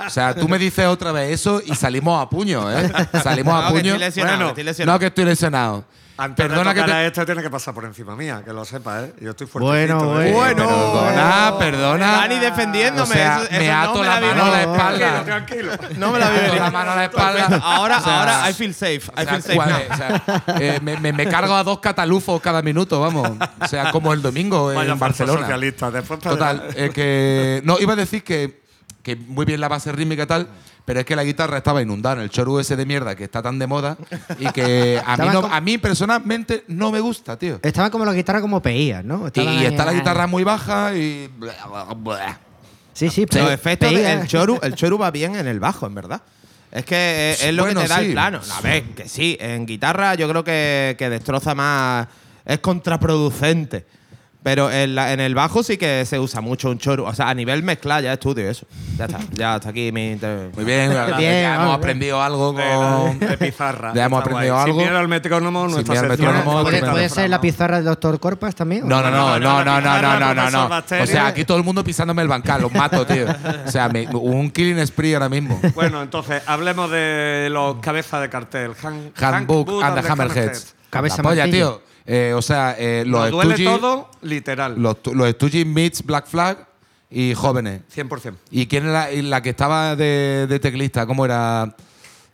E: O sea, tú me dices otra vez eso y salimos a puño, ¿eh? Salimos a
B: No, que
E: puño.
B: estoy lesionado,
F: Bueno,
B: que estoy lesionado.
E: No, que estoy lesionado.
F: Antes
E: Perdona
F: de
E: que te.
F: a este tiene que pasar por encima mía, que lo sepa, ¿eh? Yo estoy fuerte.
C: Bueno, bueno.
B: Bueno.
E: Perdona, perdona.
B: Dani defendiéndome.
E: O sea,
B: eso-
E: me
B: eso no
E: ato
B: me
E: la mano a la espalda.
F: Tranquilo, tranquilo.
B: No me la vi
E: Me ato
B: venir.
E: la mano a la espalda.
B: Ahora,
E: O sea,
B: ahora, I feel safe. I
E: O sea,
B: feel safe
E: cuál-
B: now.
E: o sea, eh, me, me- me cargo a dos catalufos cada minuto, vamos. O sea, como el domingo
F: Vaya
E: en Barcelona.
F: socialista. Después
E: Total, eh, que. No, iba a decir que, que muy bien la base rítmica y tal, pero es que la guitarra estaba inundada en el choru ese de mierda que está tan de moda y que a mí, no- a mí personalmente no me gusta, tío.
C: Estaban como la guitarra como peías, ¿no?
E: Y, está la
C: ah.
E: guitarra muy baja y.
C: Sí, sí,
B: Los
C: pe-
B: efectos
C: peía.
B: del choru, el choru va bien en el bajo, en verdad. Es que es, es lo
E: Bueno,
B: que te da
E: sí.
B: el plano. A ver, que sí, en guitarra yo creo que, que destroza más. Es contraproducente. Pero en, la- en el bajo sí que se usa mucho un choru. O sea, a nivel mezcla ya estudio eso. Ya está. Ya hasta aquí mi.
E: Muy bien, la verdad,
C: Bien,
E: ya hemos aprendido algo con.
F: de pizarra.
E: Ya hemos
F: Está
E: aprendido
F: guay.
E: algo.
F: Sin miedo al metrónomo,
E: al
F: sección
E: metrónomo,
C: ¿Puede, puede ser la pizarra del doctor Corpas también?
E: No, no, no, no, no, no, no, no, no, no, no. O sea, aquí todo el mundo pisándome el bancal, los mato, tío. O sea, me- un killing spree ahora mismo.
F: Bueno, entonces, hablemos de los cabezas de cartel. Han-
E: Handbook and the Hammerheads.
C: Cabeza
E: La polla, tío. Eh, o sea, eh, los
F: Nos duele
E: Stooges-
F: todo, literal.
E: Los, tu- los Stooges meets Black Flag y jóvenes.
F: 100%.
E: ¿Y quién era la, la que estaba de, de teclista? ¿Cómo era?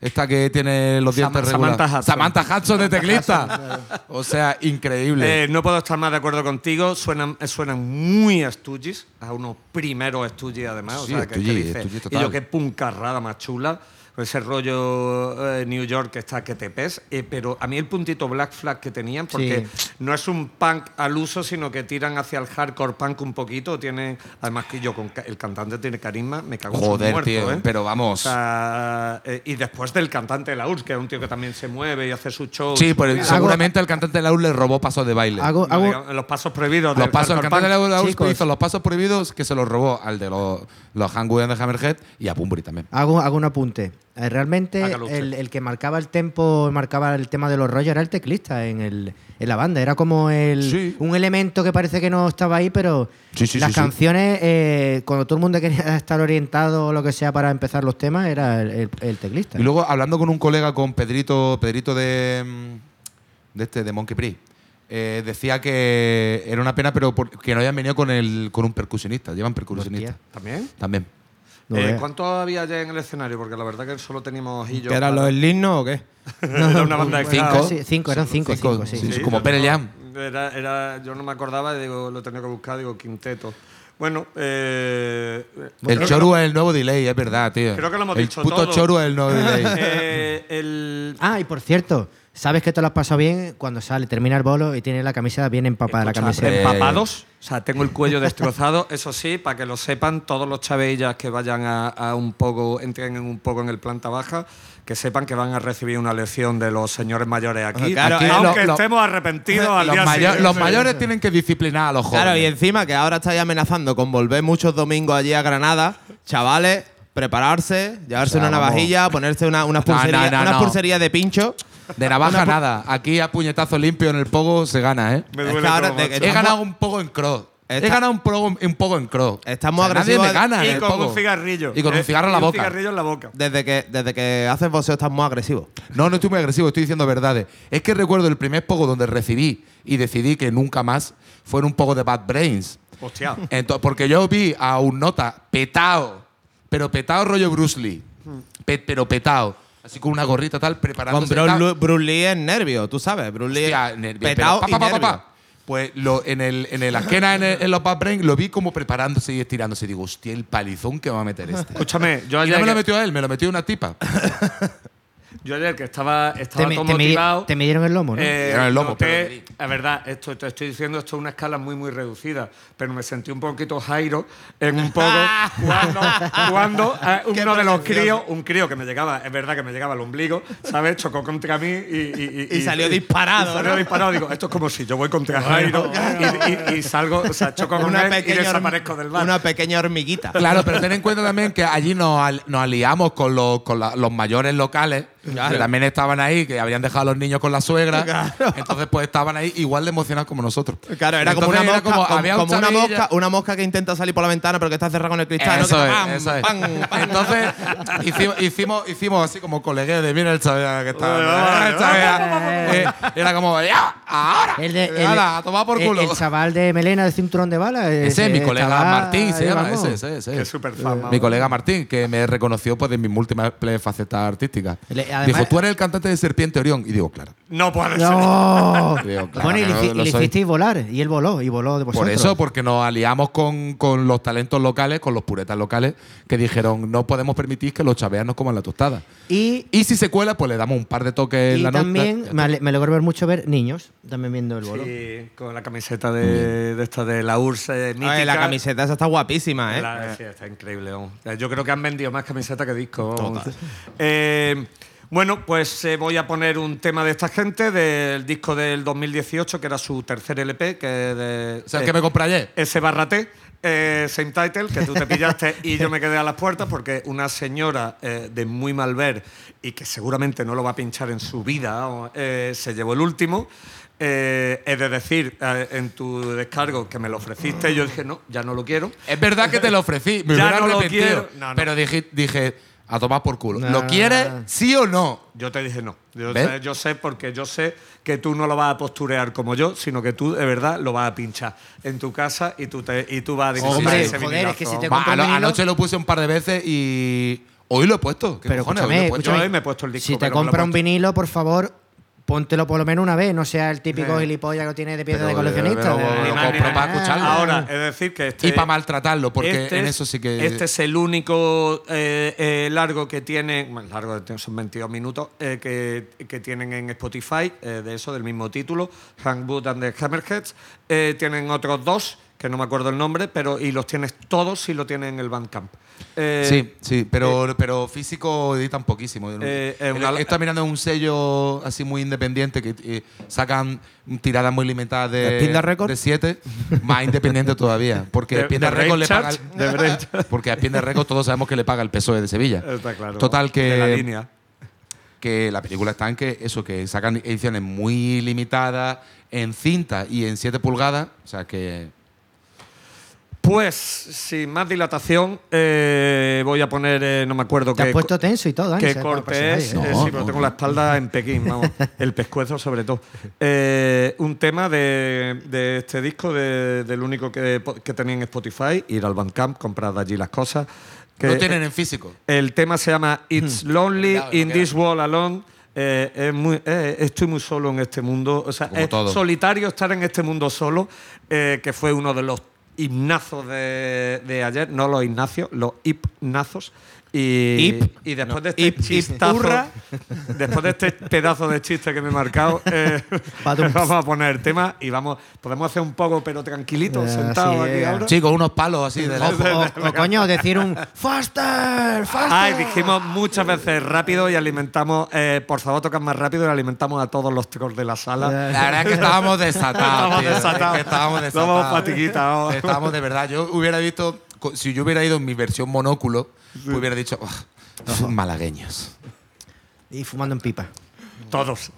E: Esta que tiene los dientes
F: Sam-
E: regulares.
F: Samantha Hudson.
E: Samantha Hudson de teclista. o sea, increíble.
F: Eh, no puedo estar más de acuerdo contigo. Suenan, eh, suenan muy Stooges, a unos primeros Stooges además.
E: Sí,
F: o sea, que, que
E: Stooges,
F: dice,
E: Stooges
F: y yo qué puncarrada más chula. Ese rollo eh, New York que está que te pes. eh, pero a mí el puntito Black Flag que tenían, porque no es un punk al uso, sino que tiran hacia el hardcore punk un poquito. Tiene, además que yo, con el cantante tiene carisma, me cago en
E: Joder,
F: muerto,
E: tío.
F: ¿eh?
E: Pero vamos.
F: O sea, eh, y después del cantante de la URSS, que es un tío que también se mueve y hace su show.
E: sí, pero seguramente el cantante de la U le robó pasos de baile.
C: Hago,
F: No,
C: hago-
F: digamos, los pasos prohibidos.
E: Los pasos, el cantante de la U
C: Chicos.
E: hizo los pasos prohibidos que se los robó al de los, los Hangwood de Hammerhead y a Bumburi también.
C: Hago, hago un apunte. Eh, Realmente el, el que marcaba el tempo, marcaba el tema de los rollos era el teclista en, el, en la banda. Era como el,
E: Sí.
C: un elemento que parece que no estaba ahí, pero
E: Sí, sí,
C: las canciones, eh, cuando todo el mundo quería estar orientado o lo que sea para empezar los temas, era el, teclista.
E: Y luego hablando con un colega, con Pedrito, Pedrito de, mm, de este, de Monkey Priest, eh, decía que era una pena, pero por- que no hayan venido con el con un percusionista. Llevan percusionista.
F: ¿También?
E: También.
C: No
F: Eh,
C: veas.
F: ¿Cuántos había ya en el escenario? Porque la verdad que solo teníamos ojillos.
B: ¿Que eran los Ligno o qué?
F: Era una banda de
E: Cinco.
C: Sí, cinco, eran cinco, cinco, sí.
E: sí,
F: Sí,
E: como
F: yo
E: Pearl
F: no-
E: Jam.
F: Era, era- yo no me acordaba y digo, lo tenía que buscar, digo, quinteto. Bueno, eh,
E: El Choru es el nuevo delay, es verdad, tío.
F: Creo que lo hemos
E: el
F: dicho
E: puto
F: todo.
E: Choru es el nuevo delay.
F: eh, el,
C: Ah, y por cierto, sabes que te lo has pasado bien cuando sale, termina el bolo y tiene la camisa bien empapada, la
F: Escucha,
C: camiseta.
F: Empapados. O sea, tengo el cuello destrozado. Eso sí, para que lo sepan todos los chaveillas que vayan a, a un poco, entren en un poco en el planta baja, que sepan que van a recibir una lección de los señores mayores aquí.
B: Claro,
F: Aquí,
B: eh,
F: aunque
E: lo- lo-
F: estemos arrepentidos al
E: los,
F: día
E: mayo-
F: siguiente.
E: los mayores tienen que disciplinar a los jóvenes.
B: Claro, y encima que ahora estáis amenazando con volver muchos domingos allí a Granada, chavales, prepararse, llevarse
E: O sea,
B: una
E: vamos.
B: navajilla, ponerse una, unas
E: No, no, no,
B: de pincho.
E: De navaja nada. Aquí a puñetazo limpio en el pogo se gana, ¿eh?
F: Me
B: Es
F: duele
B: que ahora
F: todo, macho.
E: He
B: Estamos-
E: ganado un poco en cross. He ganado un poco, un poco en cross.
B: Estamos
E: O sea, Nadie
B: agresivos
E: me gana en
F: Y
E: el
F: con
E: pogo.
F: un cigarrillo.
E: Y con un
F: Eh,
E: cigarro en la
F: y un
E: boca.
F: cigarrillo en la boca.
B: Desde que, desde que haces boxeo estás muy agresivo.
E: No, no estoy muy agresivo, estoy diciendo verdades. Es que recuerdo el primer pogo donde recibí y decidí que nunca más fue en un poco de Bad Brains.
F: Hostia.
E: Ento- porque yo vi a un nota petado, pero petado rollo Bruce Lee. Pe- pero petado. Así con una gorrita tal,
B: Con
E: preparándose.
B: Lu- Bruce Lee es nervio, tú sabes. Bruce Lee
E: Hostia, nervio,
B: petao
E: pero
B: y
E: pa, pa, pa,
B: nervio.
E: Pues lo, en, el, en el esquena, en, el- en los Bad Brains, lo vi como preparándose y estirándose. Y digo, hostia, el palizón que va a meter este.
F: Escúchame, yo
E: Y
F: ayer,
E: no me lo metió a él, me lo metió una tipa.
F: yo ayer que estaba,
C: Te,
F: estaba
C: mi-
F: todo
C: te
F: motivado.
C: te midieron el lomo, ¿no?
F: Eh,
E: el lomo,
F: noté-
E: pero
F: es verdad, esto te estoy diciendo, esto es una escala muy, muy reducida, pero me sentí un poquito Jairo en un poco cuando, cuando eh, uno de los críos, un crío que me llegaba, es verdad que me llegaba al ombligo, ¿sabes? Chocó contra mí y.
B: Y salió disparado,
F: y salió
B: ¿no?
F: disparado. Digo, esto es como si yo voy contra Jairo y, y- y salgo, o sea, choco con
B: Una
F: él y desaparezco del bar.
B: una pequeña hormiguita.
E: Claro, pero ten en cuenta también que allí nos, al- nos aliamos con, los, con la- los mayores locales,
B: Claro.
E: que también estaban ahí, que habrían dejado a los niños con la suegra.
B: Claro.
E: Entonces, pues estaban ahí igual de emocionados como nosotros.
B: Claro, era como una mosca,
E: como-
B: como,
E: había un
B: como una mosca, una mosca que intenta salir por la ventana pero que está cerrada con el cristal.
E: Eso
B: Que
E: es,
B: pam,
E: eso es.
B: pam, pam.
E: Entonces, hicimos, hicimos, hicimos así como colegueo de mira el chaval que chaval, eh, Era como, ya, ahora.
C: El de- el-
E: Hala, a tomar por culo.
C: El, chaval de melena de cinturón de bala.
E: ese es mi colega
C: estaba-
E: Martín, se llama. Ese, ese, ese.
F: Que es súper fan,
E: Mi colega Martín, que me reconoció pues, de mis múltiples facetas artísticas.
C: Además-
E: Dijo, tú eres el cantante de Serpiente Orión. Y digo, claro.
F: No puede ser.
C: No.
E: Digo, claro
C: bueno, y le,
E: no
C: hicisteis volar. Y él voló, y voló de
E: Por
C: vosotros.
E: eso, porque nos aliamos con, con los talentos locales, con los puretas locales, que dijeron, no podemos permitir que los chaveas nos coman la tostada.
C: Y,
E: Y si se cuela, pues le damos un par de toques en
C: y
E: la nota.
C: también me, ale- me alegró ver mucho ver niños también viendo el bolo.
F: Sí, con la camiseta de, de esta de la URSS eh, mítica.
B: Ay, la camiseta esa está guapísima, ¿eh?
F: La- sí, está increíble. vamos. Yo creo que han vendido más camisetas que discos. Eh, bueno, pues eh, voy a poner un tema de esta gente del disco del 2018, que era su tercer LP, que de,
E: O sea, el
F: eh,
E: que me compré ayer.
F: ese barrate, eh, same title, que tú te pillaste y yo me quedé a las puertas porque una señora eh, de muy mal ver y que seguramente no lo va a pinchar en su vida, eh, se llevó el último. Eh, es de decir, eh, en tu descargo que me lo ofreciste, y yo dije, no, ya no lo quiero.
E: Es verdad que te lo ofrecí. Me
F: Ya
E: hubiera
F: no lo quiero. No, no.
E: Pero dije, dije, a tomar por culo.
C: No,
E: ¿Lo quieres, sí o no?
F: Yo te dije no. Yo sé, yo sé porque yo sé que tú no lo vas a posturear como yo, sino que tú de verdad lo vas a pinchar en tu casa y tú, te, y tú vas a disfrutar
C: Hombre,
F: ese
C: joder, es que si te
E: Va, ano-
C: vinilo-
E: anoche lo puse un par de veces y hoy lo he puesto. ¿Qué
C: Pero
E: cojones?
C: escúchame,
E: Hoy lo he puesto.
F: Yo hoy me he puesto el disco.
C: Si te
F: lo
C: compra un vinilo, por favor, póntelo por lo menos una vez. No sea el típico
F: Eh.
C: gilipollas que tiene de pieza
E: Pero,
C: de coleccionista.
E: para escucharlo.
F: Ahora, es decir, que este.
E: y para maltratarlo, porque
F: este
E: en
F: es-
E: eso sí que.
F: Este es el único eh, eh, largo que tiene. Bueno, largo son 22 minutos. eh, que, que tienen en Spotify, eh, de eso, del mismo título. Hank Wood and the Hammerheads. Eh, tienen otros dos, que no me acuerdo el nombre, pero y los tienes todos si lo tienen en el Bandcamp. Eh,
E: Sí, sí, pero, pero físico editan poquísimo.
F: Eh, eh,
E: El-
F: una-
E: Está mirando un sello así muy independiente que eh, sacan tiradas muy limitadas
B: ¿De
E: de,
B: Records?
E: de siete, más independiente todavía. Porque
F: De- de
E: Records le paga. el- porque a Spinda Records todos sabemos que le paga el PSOE de Sevilla.
F: Está claro.
E: Total que.
F: De la línea.
E: que la película está en que eso, que sacan ediciones muy limitadas en cinta y en 7 pulgadas. O sea que.
F: Pues, sin más dilatación, eh, voy a poner, eh, no me acuerdo
C: Te has
F: qué,
C: puesto tenso y todo, Dani,
F: qué corte es. eh,
C: ¿eh?
E: No,
F: sí, pero
E: no,
F: tengo
E: no.
F: la espalda en Pekín, vamos, el pescuezo sobre todo. Eh, un tema de, de este disco, de- del único que, que tenía en Spotify, ir al Bandcamp, comprar de allí las cosas. Que
E: Lo tienen en físico.
F: El tema se llama It's Lonely
E: no
F: in
E: queda.
F: This World Alone. Eh, es muy- eh, estoy muy solo en este mundo. O sea,
E: Como
F: es
E: todo.
F: solitario estar en este mundo solo, eh, que fue uno de los himnazos de, de ayer. No los himnacios, los hipnazos. Y, después
B: No,
F: de este
B: hip,
F: chistazo, después de este pedazo de chiste que me he marcado, eh, vamos a poner el tema y vamos, podemos hacer un poco, pero tranquilito,
C: Eh,
F: sentados aquí
C: es.
F: ahora.
E: Sí, con unos palos así de
C: O,
E: lado.
C: o- o, coño, decir un faster, faster.
F: Ay, dijimos muchas veces rápido y alimentamos, eh, por favor, tocan más rápido y alimentamos a todos los chicos de la sala.
E: La verdad es que estábamos desatados.
F: Estábamos
E: tío. Es
F: desatados.
E: que estábamos desatados.
F: Estábamos fatiguitas.
E: Estábamos de verdad. Yo hubiera visto, si yo hubiera ido en mi versión monóculo, hubiera dicho, "Ugh, son malagueños.
C: Y fumando en pipa.
F: Todos.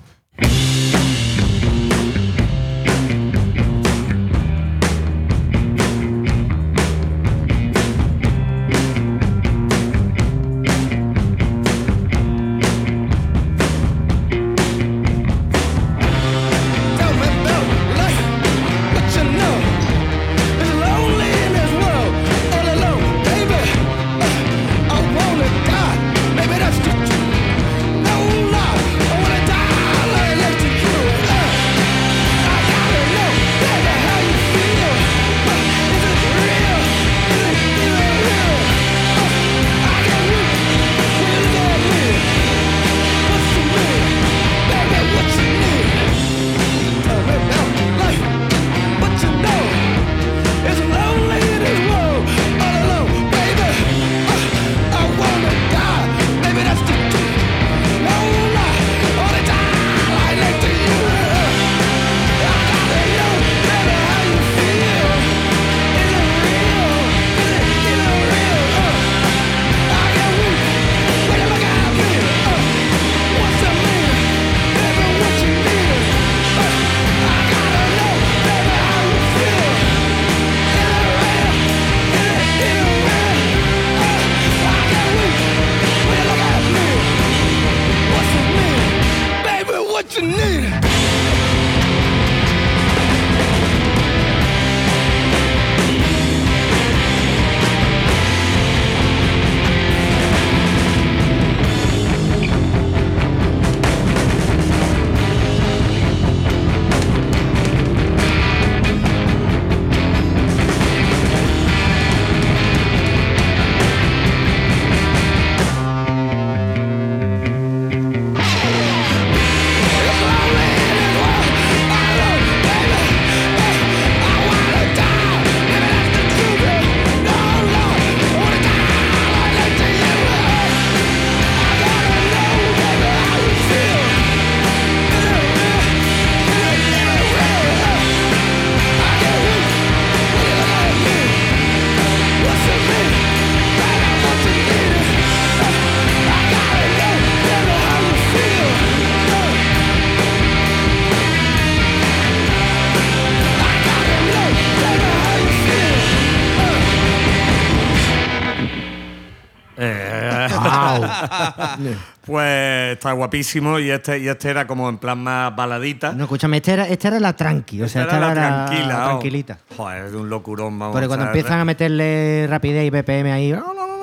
F: Pues está guapísimo y este, y este era como en plan más baladita.
C: No, escúchame, esta era, esta era la tranqui, o sea, esta, era,
F: la
C: la
F: tranquila. oh.
C: tranquilita.
F: Joder, es de un locurón, vamos.
C: Porque cuando empiezan a meterle rapidez y BPM ahí.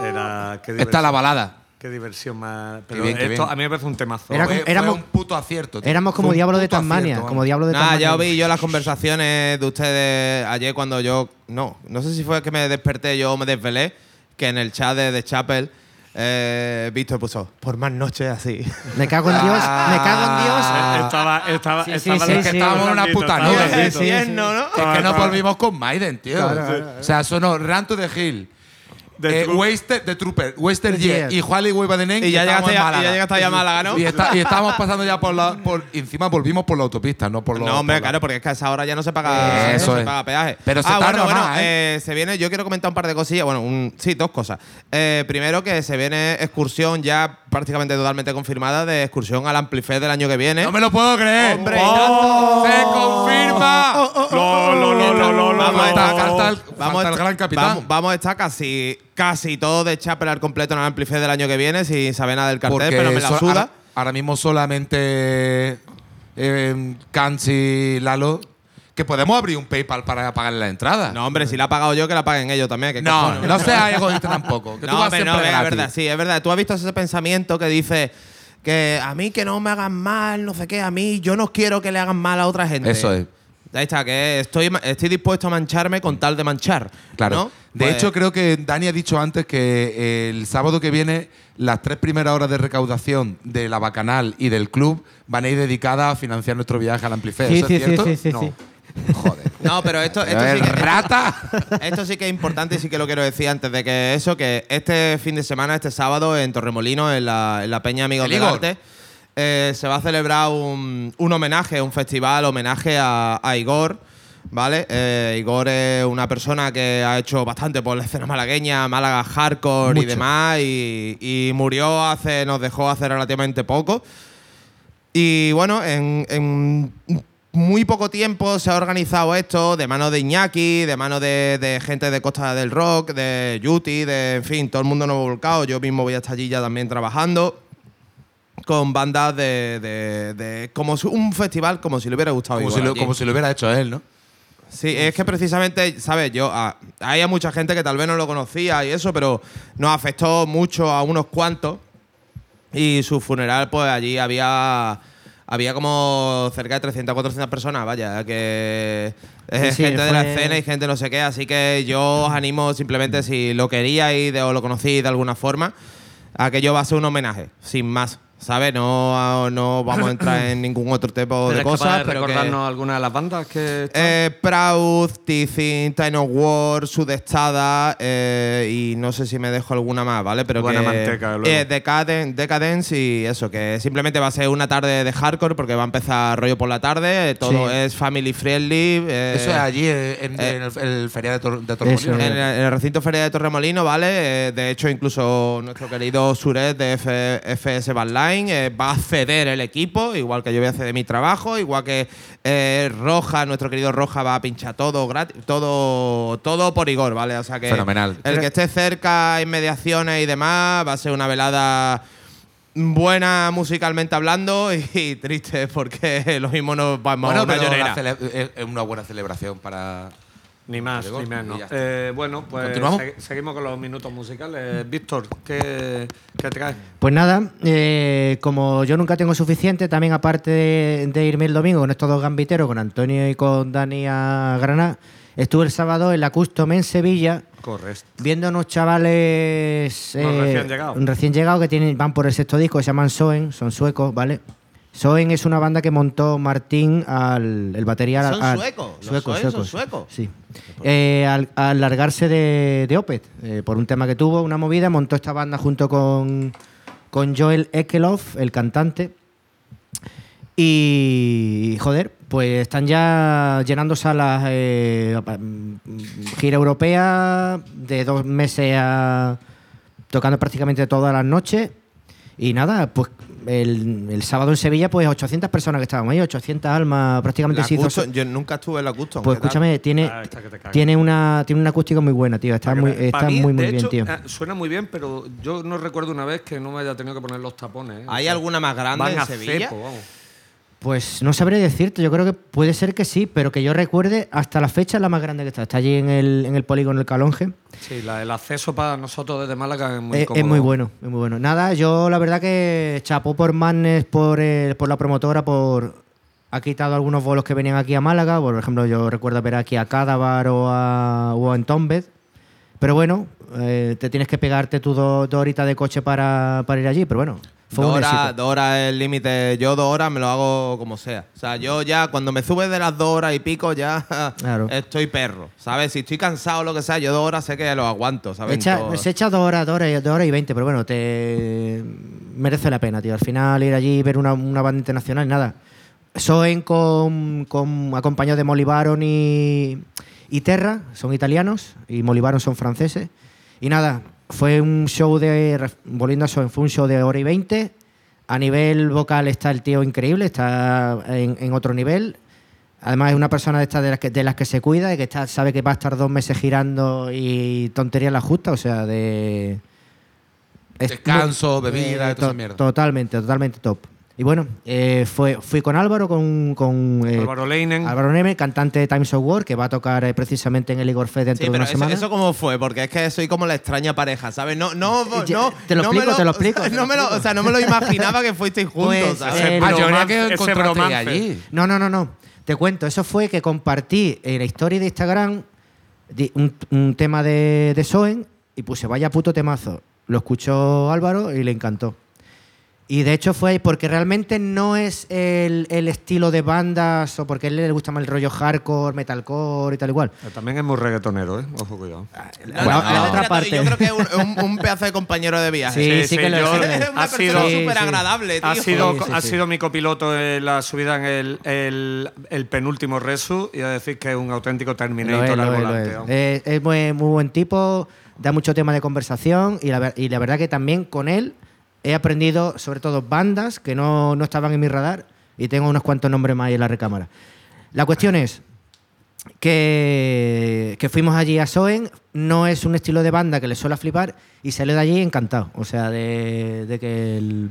F: Era, qué
E: Esta es la balada.
F: Qué diversión más. Pero
E: bien, qué
F: esto
E: bien.
F: a mí me parece un temazo.
C: Era
E: Fue- un puto acierto. tío.
C: Éramos como
E: Fue un
C: Diablo de
E: puto
C: Tasmania.
E: acierto,
C: como. Diablo de Tasmania.
B: ya oí yo las conversaciones de ustedes ayer cuando yo. No, no sé si fue que me desperté yo o me desvelé, que en el chat de The Chapel, eh, Víctor puso, por más noches así.
C: Me cago en Dios, me cago en Dios.
F: Eh, Estaba, estaba,
C: Sí, sí,
F: estaba
C: sí,
F: es que
C: sí.
F: estábamos
E: en una puta
F: estaba
E: nube,
F: blandito.
C: sí, sí.
B: Tierno, ¿no?
E: Es que nos
F: Estaba-
E: volvimos con Maiden, tío. O sea, sonó Run to the Hill.
F: The
E: eh, Wasted, The Trooper, Wasted
C: Yeah.
E: Jet y Wally Webaden
B: Y ya llegaste a- ya llegaste a Málaga, ¿no?
E: Y, está- y estábamos pasando ya por la. Por, encima volvimos por la autopista, no por los.
B: No, hombre, claro, porque es que a esa hora ya no se paga,
E: Eso
B: no se paga peaje.
E: Pero se
B: ah,
E: tarda
B: bueno, bueno,
E: más,
B: eh, se viene, yo quiero comentar un par de cosillas. Bueno, un- sí, dos cosas. Eh, primero, que se viene excursión ya prácticamente totalmente confirmada de excursión al Amplifest del año que viene.
E: No me lo puedo creer.
B: Hombre,
E: ¡Oh! ¡Se confirma!
F: Lo, lo, lo, lo, lo, lo,
B: Vamos a estar- vamos
E: el gran capitán.
B: Vamos, vamos a estar casi, casi todo de Chapel al completo en el Amplifest del año que viene, sin saber nada del cartel,
E: Porque
B: pero me la suda.
E: Ahora, ahora mismo solamente eh, Kansi, Lalo, que podemos abrir un PayPal para pagar la entrada.
B: No, hombre, si la he pagado yo, que la paguen ellos también. ¿qué
E: no,
B: cojones?
E: no seas egoísta tampoco. Que tú
B: no,
E: vas
B: hombre,
E: siempre
B: no, es
E: gratis.
B: verdad, sí, es verdad. Tú has visto ese pensamiento que dice que a mí que no me hagan mal, no sé qué, a mí yo no quiero que le hagan mal a otra gente.
E: Eso es.
B: Ahí está, que estoy, estoy dispuesto a mancharme con tal de manchar.
E: Claro.
B: ¿no?
E: De
B: Pues-
E: hecho, creo que Dani ha dicho antes que el sábado que viene las tres primeras horas de recaudación de la Bacanal y del club van a ir dedicadas a financiar nuestro viaje al Amplifest.
C: Sí,
E: ¿Eso
C: sí,
E: es
C: sí,
E: cierto?
C: sí, sí,
E: no.
C: sí.
E: Joder.
B: No, pero esto, esto, sí que,
E: rata.
B: esto sí que es importante y sí que lo quiero decir antes de que eso, que este fin de semana, este sábado, en Torremolino, en la, en la Peña Amigos
E: El
B: del. Arte, eh, se va a celebrar un, un homenaje, un festival homenaje a, a Igor. ¿Vale? Eh, Igor es una persona que ha hecho bastante por la escena malagueña, Málaga hardcore y demás, y, y murió hace, nos dejó hace relativamente poco. Y bueno, en, en muy poco tiempo se ha organizado esto de mano de Iñaki, de mano de, de gente de Costa del Rock, de Yuti, de en fin, todo el mundo nos ha volcado. Yo mismo voy a estar allí ya también trabajando con bandas de, de- de- como si- un festival como si le hubiera gustado
E: Como
B: igual
E: si, lo,
B: allí.
E: como si lo hubiera hecho él, ¿no?
B: Sí, es que precisamente, ¿sabes? Yo, ah, hay a mucha gente que tal vez no lo conocía y eso, pero nos afectó mucho a unos cuantos. Y su funeral, pues allí había, había como cerca de 300, 400 personas, vaya, que es
C: sí,
B: gente de la
C: fue-
B: escena y gente no sé qué. Así que yo os animo simplemente, si lo queríais de- o lo conocéis de alguna forma, a que yo va a ser un homenaje, sin más. ¿Sabes? No, no vamos a entrar en ningún otro tipo de
F: ¿Eres capaz
B: cosas. pero que-
F: recordarnos alguna de las bandas que están?
B: eh, Proud, Tiffin, Time of War, Sudestada eh, y no sé si me dejo alguna más, ¿vale? Pero
F: Buena
B: que,
F: manteca, luego.
B: eh, Decaden- Decadence y eso, que simplemente va a ser una tarde de hardcore porque va a empezar rollo por la tarde, eh, todo
C: Sí.
B: es family friendly. eh,
E: Eso es allí en,
B: eh,
E: en el, el feria de, Tor de
C: Eso
E: Torremolinos,
B: en el, en el recinto Feria de Torremolino, ¿vale? Eh, de hecho, incluso nuestro querido Suret de F- FS Eh, va a ceder el equipo, igual que yo voy a ceder mi trabajo, igual que eh, Roja, nuestro querido Roja va a pinchar todo gratis, todo, todo por Igor, ¿vale? O sea que
E: Fenomenal.
B: el que esté cerca, inmediaciones y demás, va a ser una velada buena musicalmente hablando y, triste porque lo mismo nos vamos
E: Bueno,
B: a una
E: pero
B: llorera.
E: es es una buena celebración para.
F: Ni más, ni menos. Eh, bueno, pues seguimos con los minutos musicales. Víctor, ¿qué, qué traes?
C: Pues nada, eh, como yo nunca tengo suficiente, también aparte de, de irme el domingo con estos dos gambiteros, con Antonio y con Dani a Granada, estuve el sábado en la Custom en Sevilla
F: Correcto.
C: viendo unos chavales eh,
F: recién llegados.
C: recién llegados que tienen, van por el sexto disco, se llaman Soen, son suecos, ¿vale? Soen es una banda que montó Martín al el batería.
B: ¿Son
C: al-
B: suecos? ¿Los
C: Suecos,
B: Soen son suecos.
C: Sí. Eh, al, al largarse de, de Opeth, eh, por un tema que tuvo, una movida, montó esta banda junto con, con Joel Ekeloff, el cantante. Y, joder, pues están ya llenando salas, eh, mm, gira europea de dos meses a, tocando prácticamente todas las noches. Y nada, pues el, el sábado en Sevilla, pues 800 personas que estaban ahí, 800 almas, prácticamente
B: La
C: se hizo.
B: Custom, yo nunca estuve en la Custom.
C: Pues escúchame, tiene,
F: Ah,
C: tiene, una, tiene una acústica muy buena, tío. Está muy, está
F: mí,
C: muy, muy
F: de
C: bien,
F: hecho,
C: tío.
F: eh, suena muy bien, pero yo no recuerdo una vez que no me haya tenido que poner los tapones. ¿eh?
B: ¿Hay
F: O sea,
B: alguna más grande
F: van
B: en
F: a
B: Sevilla?
F: cepo, vamos.
C: Pues no sabré decirte, yo creo que puede ser que sí, pero que yo recuerde, hasta la fecha es la más grande que está. Está allí en el, en el polígono El Calonge.
F: Sí, la- el acceso para nosotros desde Málaga es muy
C: Eh, es, es muy bueno, es muy bueno. Nada, yo la verdad que chapó por Mannes, por, el- por la promotora, por ha quitado algunos bolos que venían aquí a Málaga. Por ejemplo, yo recuerdo ver aquí a Cádavar o a, o a Entombed. Pero bueno, eh, te tienes que pegarte tú dos dos horitas de coche para, para ir allí. Pero bueno, fue
B: Dos horas, dos horas es el límite. Yo dos horas me lo hago como sea. O sea, yo ya cuando me sube de las dos horas y pico ya
C: Claro.
B: estoy perro. ¿Sabes? Si estoy cansado o lo que sea, yo dos horas sé que lo aguanto. ¿sabes?
C: Echa- se echa dos horas, dos horas, y- dos horas y veinte, pero bueno, te merece la pena, tío. Al final ir allí y ver una, una banda internacional, nada. Soen con, con acompañados de Molibaron y, y Terra, son italianos, y Molibaron son franceses. Y nada, fue un show de, volviendo a Soen, fue un show de hora y veinte. A nivel vocal está el tío increíble, está en, en otro nivel. Además es una persona de estas de las que, de las que se cuida y que está, sabe que va a estar dos meses girando y tontería la justa, o sea, de... es
E: Descanso, bebida y toda esa mierda.
C: Totalmente, totalmente top. Y bueno, eh, fue, fui con Álvaro, con, con eh,
F: Álvaro Leinen.
C: Álvaro Neme, cantante de Times of War, que va a tocar eh, precisamente en el Igor Fest dentro
B: Sí,
C: de
B: pero
C: una
B: eso,
C: semana.
B: eso cómo fue, porque es que soy como la extraña pareja, ¿sabes? No, no, no,
C: te lo
B: no
C: explico, te lo explico,
B: o sea, no me lo, o sea, no me lo imaginaba que fuisteis juntos,
C: Pues,
B: ¿sabes?
C: eh,
E: Ah, yo que encontraste allí.
C: No, no, no, no. Te cuento, eso fue que compartí en la historia de Instagram un tema de, de Soen y puse vaya puto temazo. Lo escuchó Álvaro y le encantó. Y de hecho fue porque realmente no es el, el estilo de bandas o porque a él le gusta más el rollo hardcore, metalcore y tal igual.
F: Pero También es muy reggaetonero, ¿eh? Ojo, cuidado.
B: No,
C: La-
B: no,
C: la
B: no,
C: otra parte.
B: Yo creo que es un, un- un pedazo de compañero de viaje.
C: Sí,
F: Sí,
C: sí,
F: sí,
C: que lo
F: yo-
C: es.
B: Es una
F: Ha sido-
B: persona
C: Sí,
B: súper
C: sí.
B: agradable, tío.
F: Ha sido,
C: Sí, sí,
F: ha
C: sí.
F: sido mi copiloto en la subida en el, el, el penúltimo Resu y a decir que es un auténtico Terminator
C: es,
F: al
C: lo es, lo
F: volante.
C: es. Eh, es muy, muy buen tipo, da mucho tema de conversación y la, y la verdad que también con él he aprendido sobre todo bandas que no, no estaban en mi radar y tengo unos cuantos nombres más ahí en la recámara. La cuestión es que, que fuimos allí a Soen, no es un estilo de banda que le suele flipar y salió de allí encantado, o sea, de, de que el,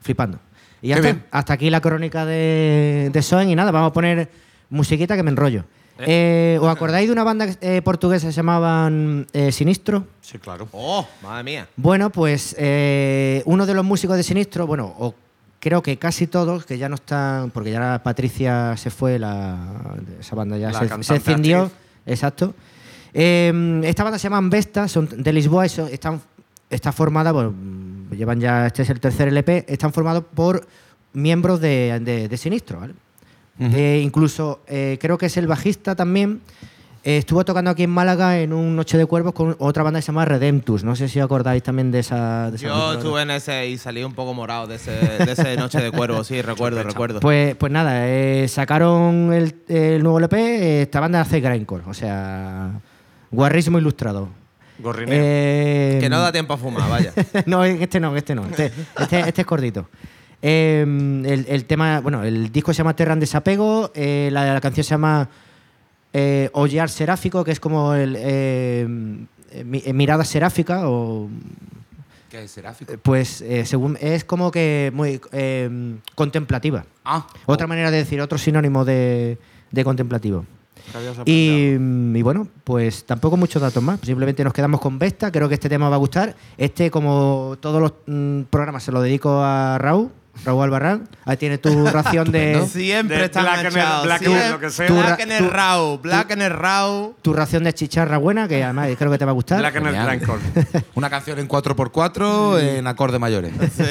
C: flipando. Y ya está, hasta aquí la crónica de, de Soen y nada, vamos a poner musiquita que me enrollo. Eh, ¿Os acordáis de una banda eh, portuguesa que se llamaban eh, Sinistro?
F: Sí, claro.
B: Oh, madre mía.
C: Bueno, pues eh, uno de los músicos de Sinistro, bueno, o creo que casi todos, que ya no están, porque ya la Patricia se fue, la, esa banda ya
F: La
C: se,
F: actriz.
C: exacto. Eh, esta banda se llaman Vesta, son de Lisboa y son- están, está formada, bueno, llevan ya, este es el tercer LP, están formados por miembros de, de- de Sinistro, ¿vale? Eh, incluso eh, creo que es el bajista también. eh, estuvo tocando aquí en Málaga en un Noche de Cuervos con otra banda que se llama Redemptus. No sé si acordáis también de esa. de esa
B: Yo estuve en ese y salí un poco morado de ese, de ese Noche de Cuervo, sí, recuerdo, recuerdo.
C: Pues, pues nada, eh, sacaron el, el nuevo LP. eh, esta banda hace grindcore, o sea, guarrismo ilustrado.
F: Gorrineo.
C: Eh,
B: que no da tiempo a fumar, vaya.
C: no, este no, este no. Este, este, este es cortito. Eh, el, el tema, bueno, el disco se llama Terra en Desapego, eh, la, la canción se llama eh, Ollar Seráfico, que es como el eh, mi- eh, mirada seráfica, o
E: ¿Qué es seráfico?
C: pues eh, según es como que muy eh, contemplativa.
E: Ah,
C: Otra manera de decir, otro sinónimo de, de contemplativo. Y bueno, pues tampoco muchos datos más. Simplemente nos quedamos con Vesta. Creo que este tema va a gustar. Este, como todos los mm, programas, se lo dedico a Raúl, Raúl Albarrán. Ahí tiene tu ración de.
B: Siempre
F: De
B: está
F: Black and
B: enganchado.
F: Black and
B: siempre-
F: lo que sea.
B: Black
C: Tu-
B: and el Raw, Black and el Raw.
C: Tu ración de chicharra buena, que además creo que te va a gustar.
F: Black and el
E: una canción en 4x4 en acordes mayores.
B: Sí.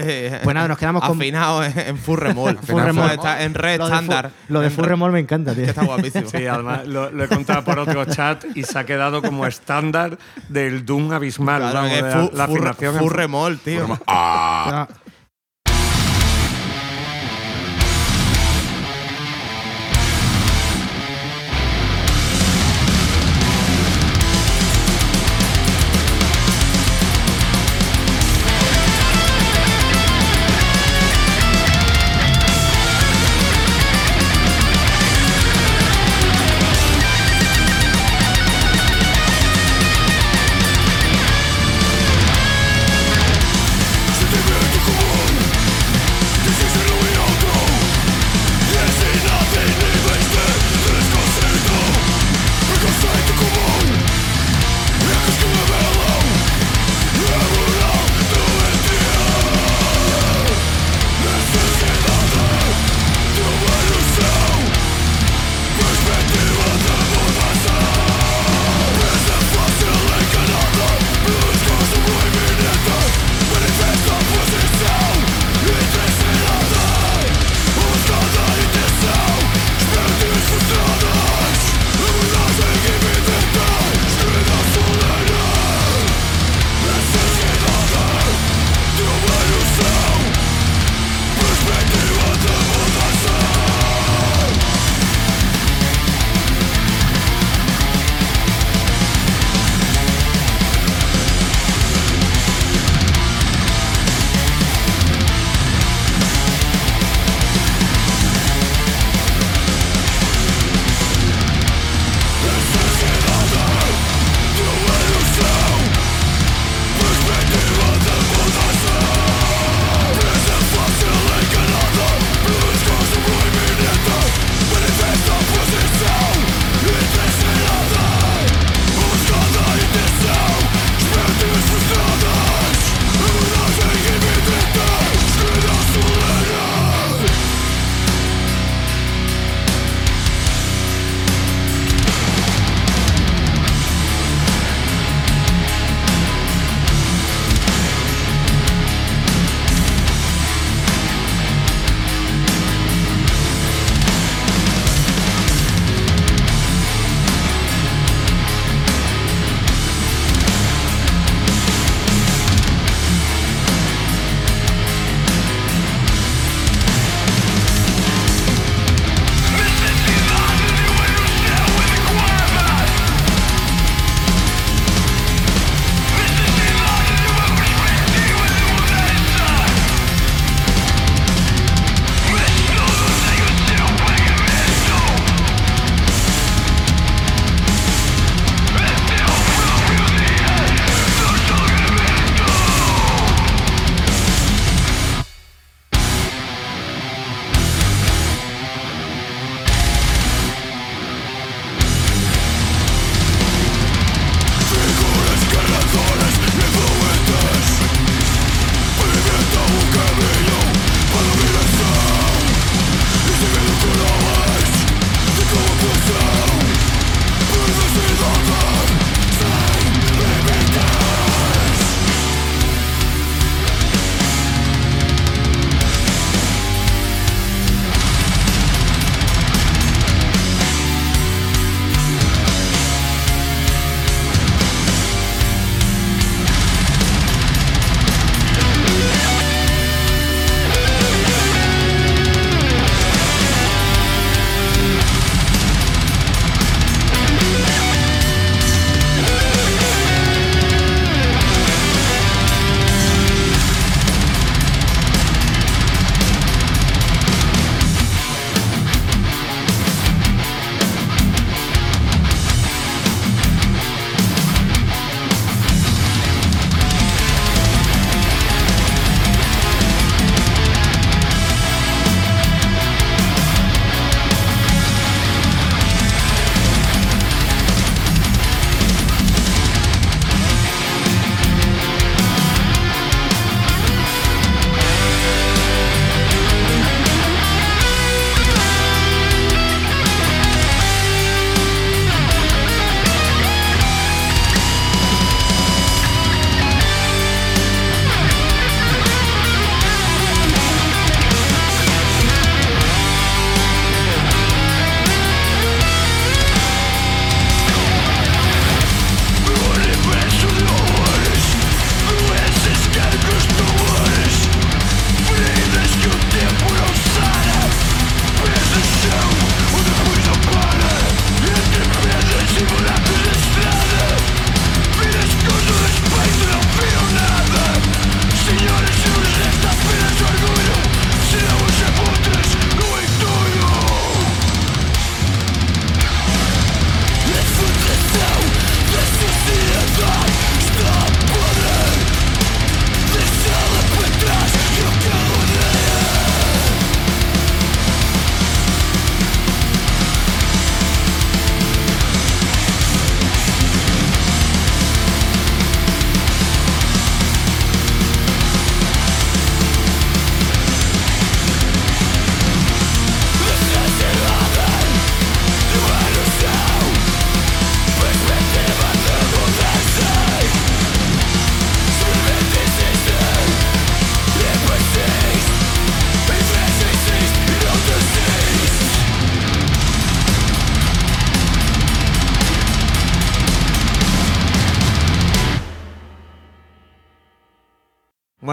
C: Pues nada, nos quedamos con-
B: Afinado en, en full remol.
C: Full remol.
B: Está en re
C: Lo de fu-
B: estándar.
C: Lo de
B: En
C: Full
B: re-
C: Remol me encanta, tío.
B: Que está guapísimo.
F: Sí, además lo, lo he contado por otro chat y se ha quedado como estándar del Doom abismal.
B: Claro, que
F: la,
B: full,
F: la
B: full-
F: afinación en-
B: full remol, tío.
C: Ah.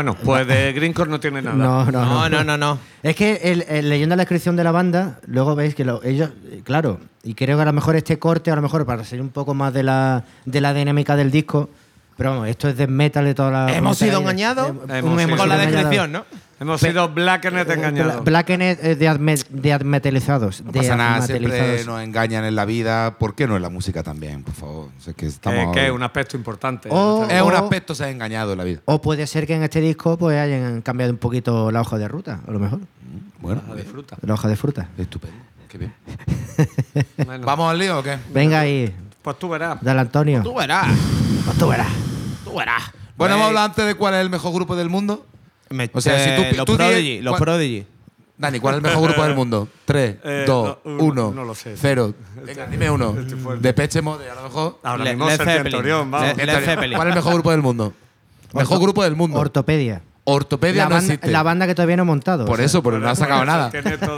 F: Bueno, pues de Greencore no tiene nada.
C: No, no,
B: No,
C: no.
B: no, no.
C: Es que el- el- leyendo la descripción de la banda, luego veis que lo- ellos, eh, claro, y creo que a lo mejor este corte, a lo mejor para ser un poco más de la, de la dinámica del disco, pero vamos, esto es death metal de toda la.
B: Hemos sido engañados con la descripción. ¿no?
F: Hemos sido Blackenet engañados.
C: Bla- Blackened eh, de, adme- de admetalizados.
E: No
C: de
E: pasa nada, siempre nos engañan en la vida. ¿Por qué no en la música también, por favor? O sea, que estamos-
F: que es un aspecto importante.
C: O-
E: Es un aspecto ser engañado en la vida.
C: O puede ser que en este disco pues hayan cambiado un poquito la hoja de ruta, a lo mejor.
E: Bueno,
F: de fruta.
C: La hoja de fruta.
E: estupendo. Qué bien.
F: Bueno,
E: ¿Vamos al lío o qué?
C: Venga ahí,
F: Pues tú verás.
C: dale Antonio.
B: Tú verás.
C: Pues tú verás.
B: Tú verás.
E: Bueno, vamos a
B: Pues,
E: hablar antes de cuál es el mejor grupo del mundo.
B: me-
E: O sea, si tú-
B: eh, los
E: tú di-
B: Prodigy, los
E: ¿cuál-
B: Prodigy.
E: Dani, ¿cuál es el mejor grupo del mundo? 3,
F: Eh,
E: 2,
F: no, uno,
E: 1,
F: no lo sé.
E: 0. Venga, dime uno. De Peche Mode, a lo mejor.
F: Ahora
B: Le-
F: mismo
B: Led Zeppelin.
F: Vamos.
B: Led Zeppelin.
E: ¿Cuál es el mejor grupo del mundo? Mejor grupo del mundo.
C: Ortopedia.
E: Ortopedia
C: La
E: no
C: banda,
E: existe.
C: la banda que todavía no he montado.
E: Por
C: o sea.
E: eso, porque
F: por-
E: no ha sacado nada.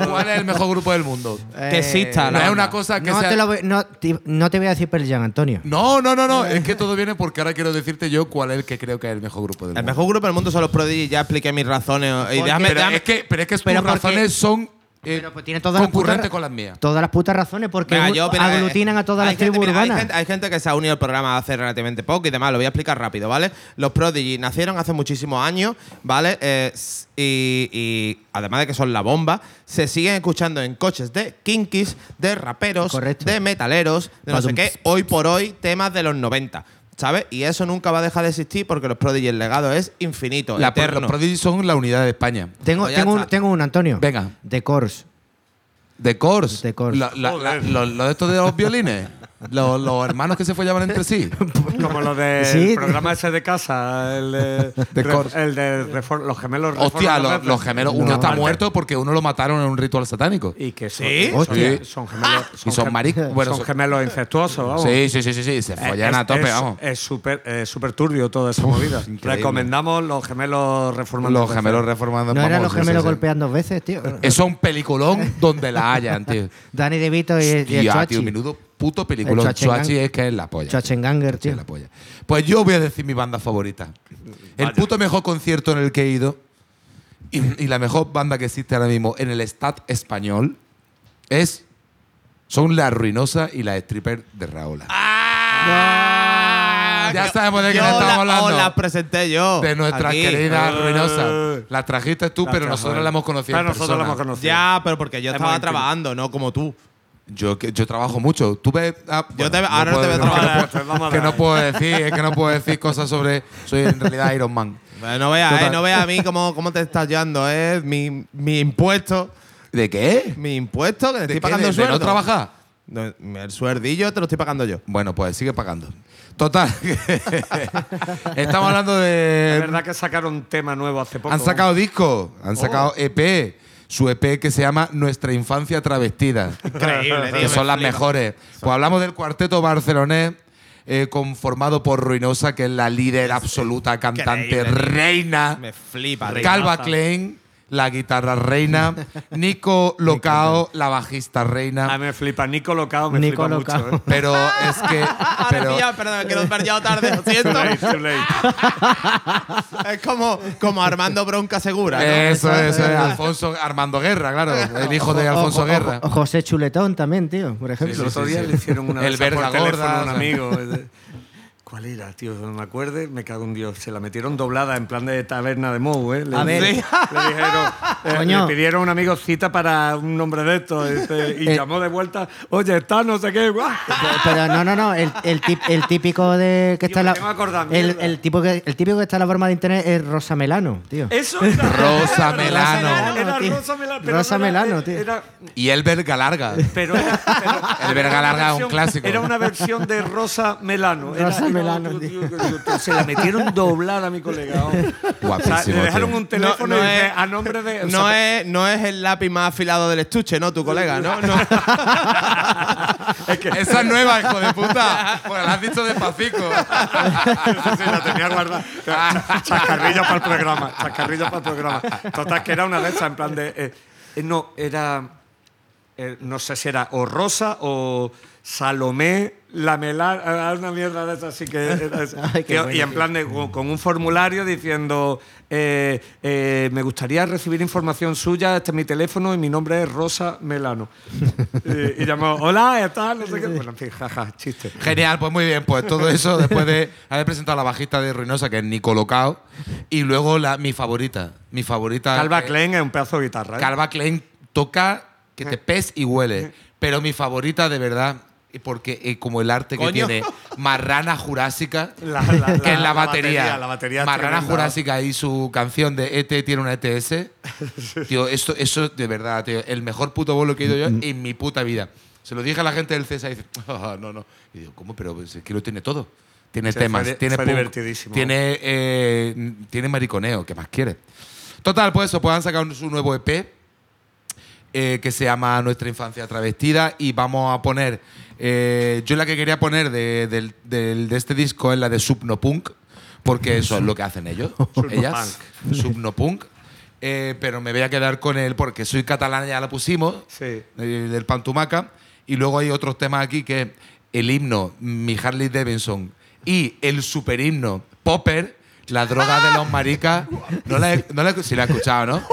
E: ¿Cuál es el mejor grupo del mundo?
B: Que exista
E: No es una cosa que
C: no,
E: sea.
C: te lo voy- no, te, no te voy a decir Pearl Jam, Antonio.
E: No, no, no, no. Es que todo viene porque ahora quiero decirte yo cuál es el que creo que es el mejor grupo del
B: El
E: mundo.
B: mejor grupo del mundo son los Prodigy. Ya expliqué mis razones. Y déjame,
E: pero,
B: déjame-
E: es que, pero es que razones son eh,
C: Pero pues tiene todas las
E: concurrentes
C: putas-
E: con las mías.
C: Todas las putas razones, porque
B: yo, mira,
C: aglutinan
B: eh,
C: a todas las
B: gente-
C: tribus
B: mira, hay gente, hay gente que se ha unido al programa hace relativamente poco y demás. Lo voy a explicar rápido, ¿vale? Los Prodigy nacieron hace muchísimos años, ¿vale? Eh, y, y además de que son la bomba, se siguen escuchando en coches de kinkies, de raperos,
C: Correcto.
B: de metaleros, de no sé qué, hoy por hoy temas de los 90. ¿Sabes? Y eso nunca va a dejar de existir porque los Prodigy, el legado es infinito,
E: La-
B: eterno.
E: los Prodigy son la unidad de España.
C: Tengo,
B: Pues
C: tengo, un, tengo un, Antonio.
E: Venga.
C: De Course.
E: De Course.
C: De Course.
E: La- la- lo, lo de estos de los violines. los, los hermanos que se follaban entre sí.
F: Como lo del
C: Sí.
F: programa ese de casa, el de,
E: De
F: re- el de refor- los gemelos.
E: Hostia, los, los gemelos. Uno
C: No.
E: está muerto porque uno lo mataron en un ritual satánico.
F: Y que son,
B: ¿Sí?
F: son-
E: Hostia.
F: son gemelos.
E: Y son maric- bueno,
F: son
E: son-
F: gemelos incestuosos, vamos.
E: Sí, sí, sí, sí, sí. Se
F: Eh,
E: follan
F: es-
E: a tope,
F: es-
E: vamos.
F: Es súper súper turbio toda esa movida.
E: increíble.
F: Recomendamos los gemelos reformando.
E: Los gemelos reformando.
C: ¿No eran
E: vamos,
C: los
E: sí,
C: gemelos
E: sí, sí.
C: golpean dos veces, tío?
E: Eso es un peliculón donde la hayan, tío.
C: Dani DeVito y, y el Chachi.
E: tío, menudo puto
C: Schwarzenegger.
E: Chuachi es que es la polla.
C: Schwarzenegger, tío.
E: la polla. Pues yo voy a decir mi banda favorita. El puto mejor concierto en el que he ido y, y la mejor banda que existe ahora mismo en el stat español es son La Ruinosa y la Stripper de Raola.
B: ¡Ah!
E: Ya sabemos de
B: yo
E: estamos
B: la-
E: hablando.
B: las presenté yo.
E: de nuestra
B: aquí.
E: querida
F: Eh.
E: Ruinosa. La trajiste tú, pero nosotros la hemos conocido.
F: Pero
E: en
F: nosotros la
E: persona.
F: hemos conocido.
B: Ya, pero porque yo estaba trabajando, no como tú.
E: Yo, que- yo trabajo mucho. Tú ves. ah,
B: Yo te- ahora no
E: puedo-
B: te veo
E: que no
B: trabajar.
E: Que no puedo decir, es que no puedo decir cosas sobre. Soy en realidad Iron Man.
B: Pero no veas, eh, no veas a mí cómo, cómo te estás llevando, ¿eh? Mi, mi impuesto.
E: ¿De qué?
B: Mi impuesto, que te
E: ¿De
B: estoy
E: qué?
B: pagando
E: ¿De-
B: el
E: de
B: sueldo.
E: no trabajar?
B: El suerdillo te lo estoy pagando yo.
E: Bueno, pues sigue pagando. Total. Estamos hablando
F: Es
E: de.
F: verdad que sacaron un tema nuevo hace poco.
E: Han sacado disco, han
F: Oh.
E: sacado EP. Su EP que se llama Nuestra Infancia Travestida.
B: Increíble, tío.
E: que son las mejores. Pues hablamos del cuarteto barcelonés. eh, conformado por Ruinosa, que es la líder absoluta, cantante,
B: Increíble, tío.
E: reina.
B: Me flipa, tío.
E: Calva. Klein, la guitarra reina. Nico Locao, la bajista
F: A
E: reina.
F: mí me flipa. Nico Locao me
C: Nico
F: flipa
C: Locao.
F: mucho. ¿eh?
E: Pero es que.
B: Ahora
E: Pero,
B: pilla, perdón, que lo he perdido tarde, lo siento.
F: Too late, too late.
B: es como, como Armando Bronca Segura. ¿no?
E: Eso, eso es Alfonso Armando Guerra, claro, el hijo de Alfonso
C: O- o-
E: Guerra.
C: o José Chuletón también, tío, por ejemplo.
F: El otro día le hicieron una
E: El verga
F: teléfono
E: gorda,
F: a un
E: o sea.
F: amigo. ¿Cuál era, tío? No me acuerdo, me cago en Dios. Se la metieron doblada en plan de taberna de Mou, ¿eh? Le,
C: A ver.
F: le- le dijeron, eh,
C: Coño.
F: le pidieron a un amigo cita para un nombre de estos este, y
C: Eh.
F: llamó de vuelta, oye, está no sé qué, guau".
C: Pero, pero no, no, no. El, el, tip- el típico de que está en la.
F: acordar,
C: el, tipo que, el típico que está en la forma de internet es Rosa Melano, tío.
F: Eso era.
E: Rosa Melano.
F: Era. Rosa Melano. pero
C: Rosa
F: no era-
C: Melano, tío.
F: Era,
E: Y el verga larga.
F: pero era, pero-
E: El verga larga es un clásico.
F: Era una versión de Rosa Melano.
C: Rosa
F: era-
C: Melano,
F: Se la metieron doblada a mi colega. O sea,
E: Guapísimo.
F: le dejaron un teléfono
B: No- no es-
F: a nombre de.
B: No
F: sea,
B: es, no es el lápiz más afilado del estuche, ¿no? Tu colega, ¿no? no.
E: Esa es nueva, hijo de puta. Bueno, la has dicho despacito.
F: Sí, la tenía guardada. Chascarrillo para el programa. Chascarrillo para el programa. Total, que era una de esas, en plan de. eh, eh, no, era. eh, no sé si era o Rosa o Salomé Lamela, una mierda de esas, así que. era esa.
C: Ay, qué
F: Que-
C: bueno,
F: y en plan de, con, un formulario diciendo: eh, eh, Me gustaría recibir información suya, este es mi teléfono y mi nombre es Rosa Melano. y, y llamó: Hola, ¿estás? No sé qué. Bueno, en fin, jaja, chiste.
E: Genial, pues muy bien. Pues todo eso después de haber presentado a la bajista de Ruinosa, que es Nico Locao. Y luego la, mi favorita. Mi favorita.
F: Calva
E: eh,
F: Klein es un pedazo de guitarra. ¿eh?
E: Calva Klein toca que te pes y huele. Pero mi favorita de verdad, porque eh, como el arte que tiene Marrana Jurásica,
F: La- la-
E: que es la,
F: la
E: batería.
F: batería, la batería
E: Marrana. Jurásica y su canción de ET tiene una ETS. tío, esto, eso de verdad, tío, el mejor puto bolo que he ido yo en mi puta vida. Se lo dije a la gente del CESA y dice, "Ah, no, no. Y digo, ¿cómo? Pero pues, es que lo tiene todo. Tiene temas,
F: fue
E: tiene
F: fue
E: punk,
F: divertidísimo.
E: tiene, eh, tiene mariconeo, ¿qué más quiere? Total, pues eso, pues han sacado su nuevo EP eh, que se llama Nuestra Infancia Travestida y vamos a poner, eh, yo la que quería poner de, del- del- de este disco es la de Subnopunk, porque eso es lo que hacen ellos, ellas, Subnopunk. Eh, pero me voy a quedar con él porque soy catalana, ya la pusimos,
F: Sí.
E: eh, del Pantumaca. Y luego hay otros temas aquí que el himno, mi Harley Davidson, y el super himno, Popper, la droga de los maricas. No la he, no la he- sí la he escuchado,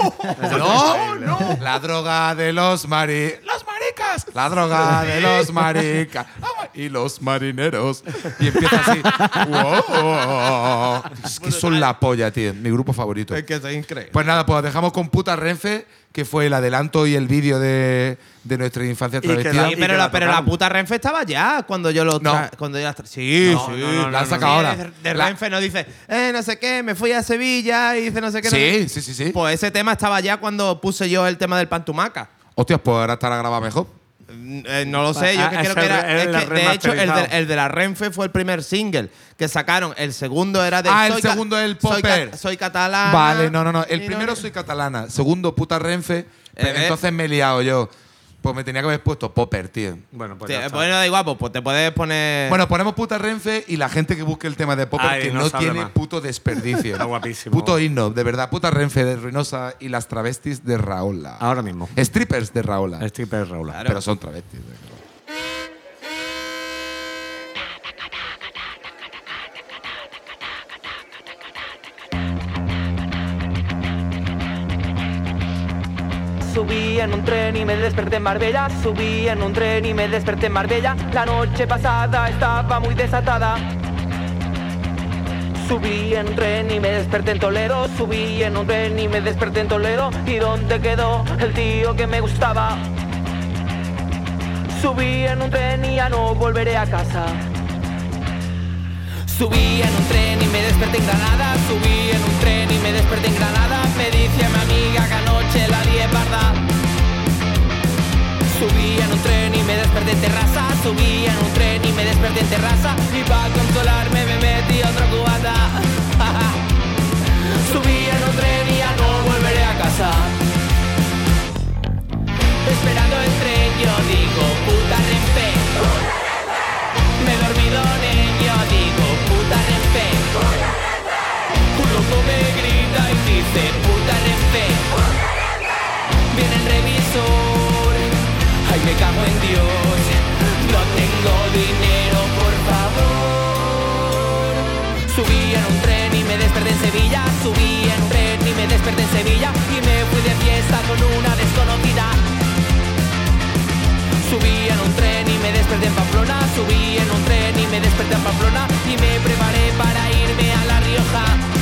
E: ¿no? no, no. La droga de los maricas. La droga de los maricas. Y los marineros. Y empieza así. ¡Wow! Es que son la polla, tío. Mi grupo favorito.
B: Es que es increíble.
E: Pues nada, pues os dejamos con puta Renfe, que fue el adelanto y el vídeo de, de nuestra infancia travestida.
B: Sí, pero, la, pero la puta Renfe estaba ya cuando yo lo
E: No.
B: cuando yo la tra- Sí,
F: No,
B: sí.
F: no, no, no,
E: la han sacado ahora.
B: De, de
E: La-
B: Renfe no dice, eh, no sé qué, me fui a Sevilla y dice no sé qué. no sé
E: Sí, sí, sí, sí.
B: Pues ese tema estaba ya cuando puse yo el tema del Pantumaca.
E: Hostias, pues ahora estará grabado mejor.
B: Eh, no lo sé, yo
F: Ah,
B: que creo que
F: el
B: era. es
F: el
B: que, de hecho, el de, el de la Renfe fue el primer single que sacaron. El segundo era de.
E: Ah, el
B: Soy
E: segundo es el
B: soy
E: Popper.
B: Soy, catalana.
E: Vale, no, no, no. El primero soy catalana. Segundo, puta Renfe.
B: Eh,
E: entonces me he liado yo. Pues me tenía que haber puesto Popper, tío.
F: Bueno, pues. Ya está.
B: bueno, da igual, pues, pues te puedes poner.
E: Bueno, ponemos puta Renfe y la gente que busque el tema de Popper,
F: Ay,
E: que
F: no
E: no,
F: sabe
E: tiene
F: más.
E: puto desperdicio.
F: Está guapísimo.
E: Puto himno, de verdad. Puta Renfe de Ruinosa y las travestis de Raola.
F: Ahora mismo.
E: Strippers de Raola.
F: Stripper Raúl.
E: Pero son travestis.
G: Subí en un tren y me desperté en Marbella. Subí en un tren y me desperté en Marbella. La noche pasada estaba muy desatada. Subí en un tren y me desperté en Toledo. Subí en un tren y me desperté en Toledo. ¿Y dónde quedó el tío que me gustaba? Subí en un tren y ya no volveré a casa. Subí en un tren y me desperté en Granada. Subí en un tren y me desperté en Granada. Me dice mi amiga que anoche la barda. Subí en un tren y me desperté en terraza. Subí en un tren y me desperté en terraza. Y para consolarme me metí otra cubata. Subí en un tren y ya no volveré a casa. Esperando el tren yo digo puta Renfe. Me dormido yo digo puta Renfe. Un loco me grita y dice puta. Viene el revisor, ay me cago en Dios. No tengo dinero, por favor. Subí en un tren y me desperté en Sevilla. Subí en un tren y me desperté en Sevilla. Y me fui de fiesta con una desconocida. Subí en un tren y me desperté en Pamplona. Subí en un tren y me desperté en Pamplona. Y me preparé para irme a La Rioja.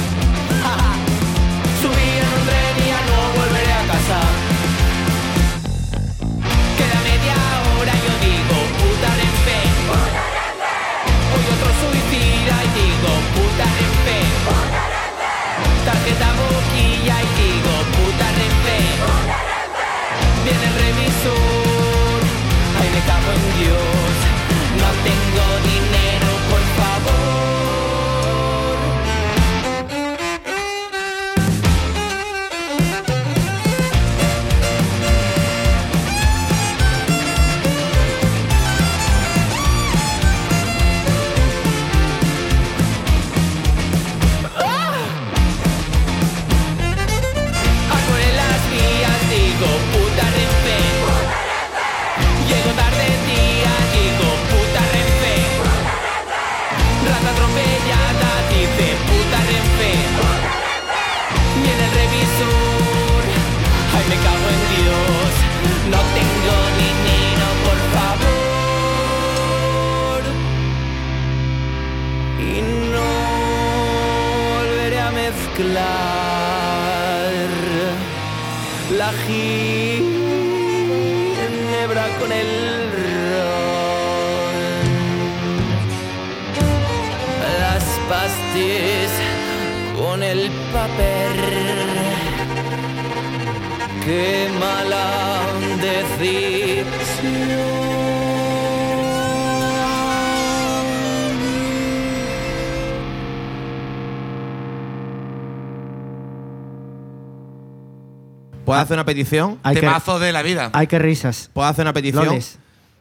B: Hacer una petición?
C: Hay que,
E: Temazo de la vida.
C: hay que risas.
B: ¿Puedo hacer una petición?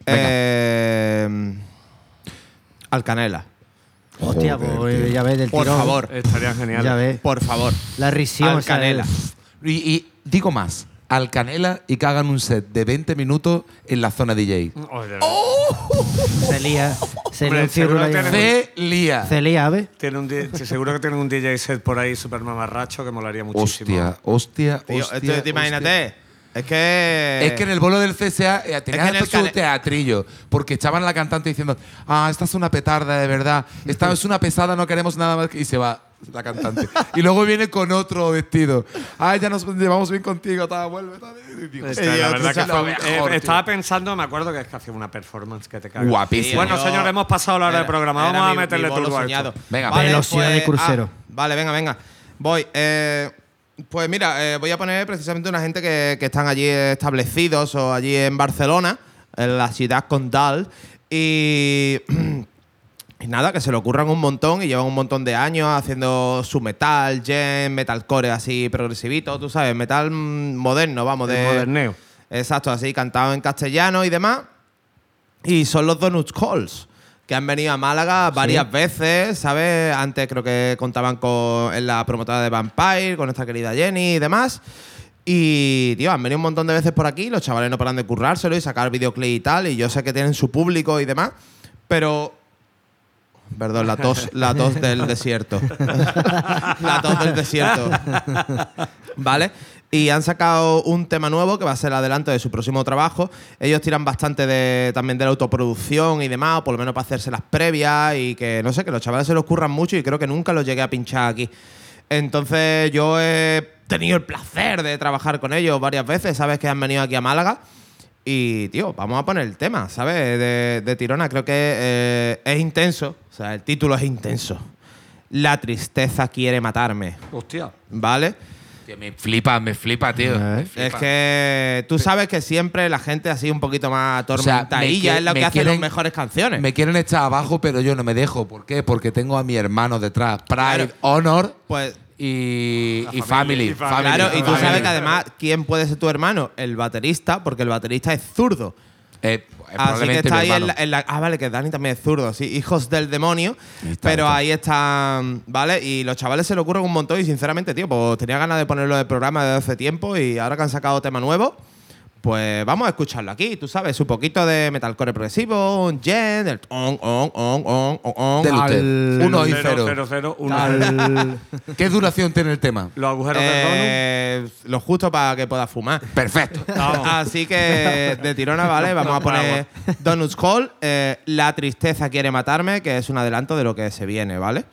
B: Eh, al Canela.
C: Hostia, pues ya ves del
B: Por
C: tirón.
B: favor.
F: Estaría genial.
C: Ya ves.
B: Por favor.
C: La risión.
B: Al Canela.
E: Y, y digo más, al Canela y que hagan un set de 20 minutos en la zona DJ.
F: Oye,
C: Se lía. Se
F: Hombre,
C: lía un
F: seguro
C: círculo
F: que
C: ahí.
F: tiene-
E: Se lía.
C: Se lía, ¿ves?
F: tiene un di- sí, seguro que tienen un DJ set por ahí super mamarracho que molaría muchísimo.
E: Hostia, hostia,
B: Tío,
E: hostia,
B: esto, te imagínate. Es que.
E: Es que en el bolo del CSA eh, tenía
B: Es que
E: su
B: cane-
E: teatrillo, porque echaban a la cantante diciendo, ah, esta es una petarda de verdad, esta es una pesada, no queremos nada más. que-". Y se va la cantante. y luego viene con otro vestido. Ah, ya nos llevamos bien contigo, tal, vuelve, tal. Digo,
F: la verdad que fue- eh, estaba pensando, me acuerdo que es que hacía una performance que te cagas.
E: Guapísimo.
F: Bueno,
B: Yo-
F: señor, hemos pasado la hora del
B: Era-
F: programa. Vamos a meterle turbo a esto.
E: Venga,
C: Velocidad de crucero.
B: ah, vale, venga, venga. Voy. eh, pues mira, eh, voy a poner precisamente una gente que, que están allí establecidos o allí en Barcelona, en la ciudad condal. Y. Y nada, que se le ocurran un montón y llevan un montón de años haciendo su metal, gen, metalcore así progresivito, tú sabes, metal moderno, vamos,
F: El
B: de.
F: moderneo.
B: Exacto, así cantado en castellano y demás. Y son los Donuts Calls, que han venido a Málaga varias veces, ¿sabes? Antes creo que contaban con, en la promotora de Vampire, con nuestra querida Jenny y demás. Y, tío, han venido un montón de veces por aquí, los chavales no paran de currárselo y sacar videoclip y tal, y yo sé que tienen su público y demás, pero... Perdón, la tos, la tos del desierto. la tos del desierto. ¿Vale? Y han sacado un tema nuevo que va a ser el adelanto de su próximo trabajo. Ellos tiran bastante de, también de la autoproducción y demás, o por lo menos para hacerse las previas y que, no sé, que los chavales se los curran mucho y creo que nunca los llegué a pinchar aquí. Entonces yo he tenido el placer de trabajar con ellos varias veces, ¿sabes? Que han venido aquí a Málaga. Y, tío, vamos a poner el tema, ¿sabes? De, de Tirona. Creo que eh, es intenso. O sea, el título es intenso. La tristeza quiere matarme.
F: Hostia.
B: ¿Vale?
E: Tío, me flipa, me flipa, tío.
B: Es que tú sabes que siempre la gente así un poquito más
E: O sea,
B: atormentadilla es lo que hace las mejores canciones.
E: Me quieren echar abajo, pero yo no me dejo. ¿Por qué? Porque tengo a mi hermano detrás. Pride,
B: Claro.
E: Honor
B: pues
E: y, family.
F: y family.
E: family,
B: claro, y tú
E: family.
B: sabes que además, ¿quién puede ser tu hermano? El baterista, porque el baterista es zurdo.
E: Eh,
B: Así que está ahí en la, en la- Ah, vale, que Dani también es zurdo, sí. Hijos del demonio.
E: Está,
B: pero
E: está.
B: ahí están, ¿vale? Y los chavales se le ocurren un montón y sinceramente, tío, pues tenía ganas de ponerlo de programa desde hace tiempo y ahora que han sacado tema nuevo, pues vamos a escucharlo aquí. Tú sabes, un poquito de metalcore progresivo, un gen, del on, on, on, on, on, on.
E: Del
C: al-
E: Uno y
F: Cero,
E: cero.
F: cero, cero, uno.
C: Al-
E: ¿Qué duración tiene el tema?
F: Los agujeros del
B: Eh, lo justo para que pueda fumar.
E: Perfecto.
B: Así que de tirona, ¿vale? Vamos a poner Donuts Call. eh, La tristeza quiere matarme, que es un adelanto de lo que se viene, ¿vale?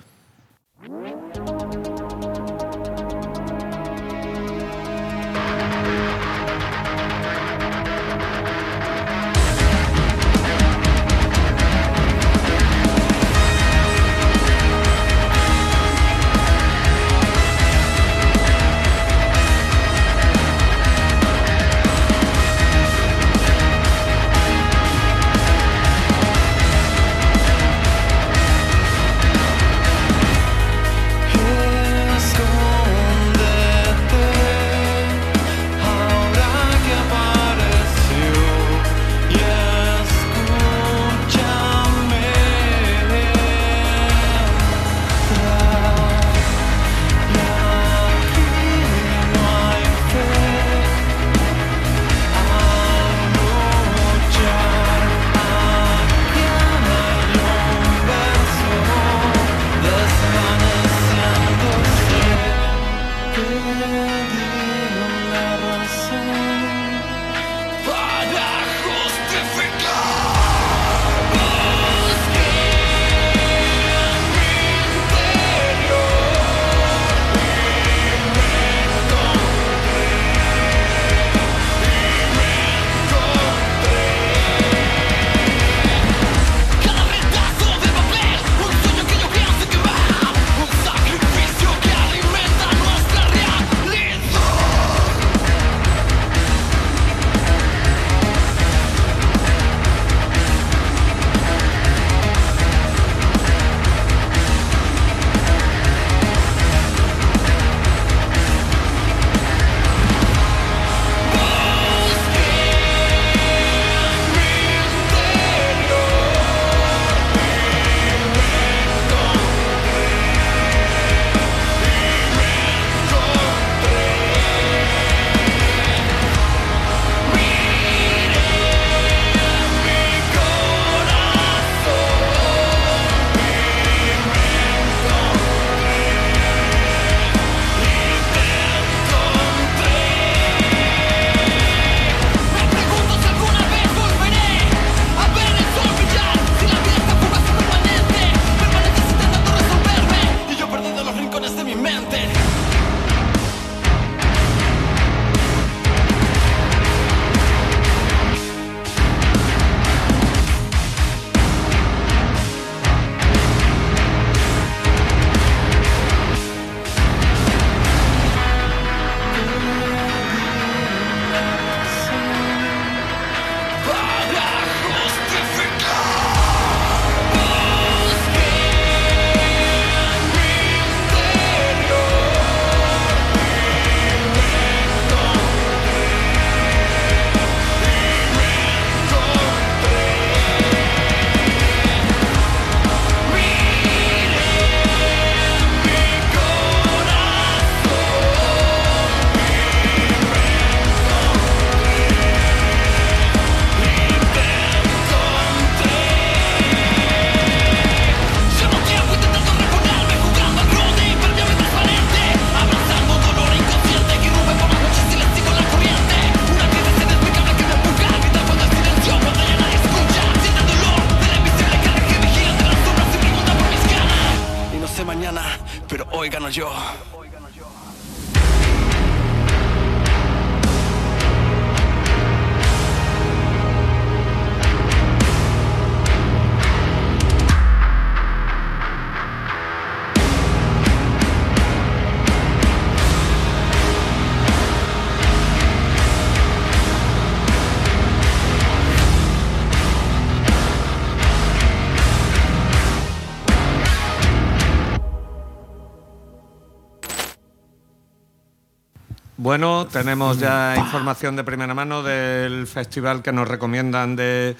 F: Tenemos ya información de primera mano del festival que nos recomiendan de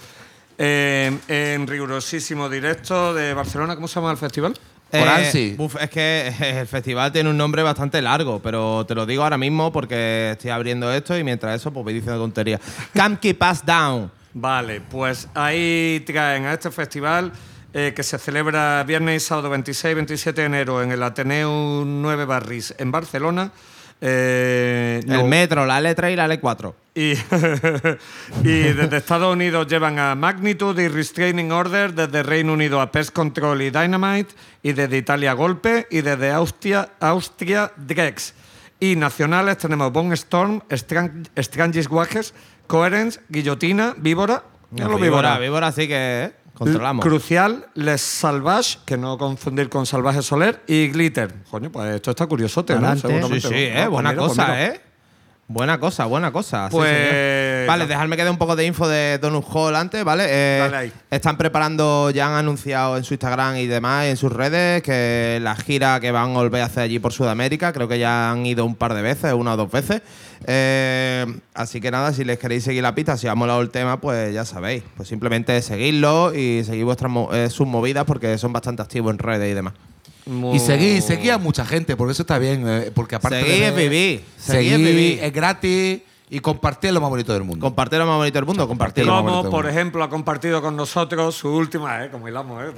F: eh, en rigurosísimo directo de Barcelona. ¿Cómo se llama el festival?
B: Uf, es que el festival tiene un nombre bastante largo, pero te lo digo ahora mismo porque estoy abriendo esto y mientras eso, pues voy diciendo tonterías. Camp Keep Us Down.
F: Vale, pues ahí traen a este festival eh, que se celebra viernes y sábado 26 y 27 de enero en el Ateneo 9 Barris en Barcelona. Eh,
B: El
F: no-
B: metro, la L3 y la L4.
F: Y, y desde Estados Unidos llevan a Magnitude y Restraining Order, desde Reino Unido a Pest Control y Dynamite, y desde Italia Golpe, y desde Austria, Austria Drex. Y nacionales tenemos Bone Storm, Stran- Strangest Wages, Coherence, Guillotina, Víbora.
B: Víbora, víbora sí que eh, controlamos.
F: Crucial, Les Salvage, que no confundir con Salvaje Soler, y Glitter. Coño, pues esto está curiosote, ¿no?
B: Sí,
F: Seguramente.
B: sí,
F: No,
B: eh,
F: pues
B: buena
F: mira, pues
B: cosa. ¿eh? Buena cosa, buena cosa. sí,
F: Pues-
B: señor. Vale, dejadme que dé un poco de info de Donut Hall antes, ¿vale? Eh,
F: Dale ahí.
B: Están preparando, ya han anunciado en su Instagram y demás, en sus redes, que la gira que van a volver a hacer allí por Sudamérica, creo que ya han ido un par de veces, una o dos veces. Eh, así que nada, si les queréis seguir la pista, si os ha molado el tema, pues ya sabéis. Pues simplemente seguidlo y seguid vuestras eh, sus movidas porque son bastante activos en redes y demás.
F: Muy-
E: Y seguí, seguí a mucha gente, porque eso está bien. eh, porque aparte
B: Seguí
E: de
B: vivir, seguí
E: Seguí
B: vivir.
E: es gratis y compartir lo más bonito del mundo.
B: Compartir lo más bonito del mundo, compartir.
E: Como-
F: por ejemplo, ha compartido con nosotros su última, ¿eh? Como hilamos, ¿eh?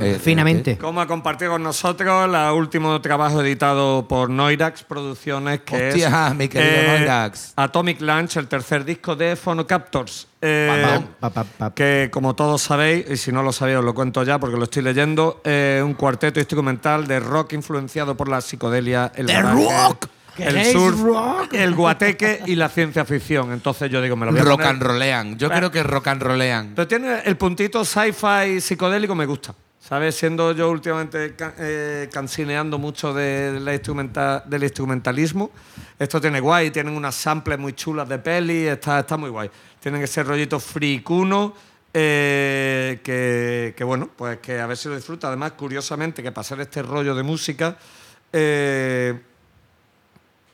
E: Eh,
C: Finamente.
F: Como ha compartido con nosotros el último trabajo editado por Noirax Producciones, que
E: Hostia,
F: es
E: mi querido Noirax.
F: Atomic Lunch, el tercer disco de Phonocaptors. Eh,
C: Pa, pa, pa.
F: que como todos sabéis, y si no lo sabéis os lo cuento ya porque lo estoy leyendo, eh, un cuarteto instrumental de rock influenciado por la psicodelia, el garaje,
E: rock!
F: El
C: ¿Queréis
F: surf,
C: rock?
F: el guateque y la ciencia ficción. Entonces yo digo, me lo voy a
E: Rock
F: poner-
E: and rollean. Yo creo que rock and rollean.
F: pero tiene el puntito sci-fi psicodélico, me gusta. ¿Sabes? Siendo yo últimamente eh, cansineando mucho de la instrumenta- del instrumentalismo, esto tiene guay, tienen unas samples muy chulas de peli, está, está muy guay. Tienen ese rollito fricuno, eh, que, que, bueno, pues que a ver si lo disfruta. Además, curiosamente, que pasar este rollo de música eh,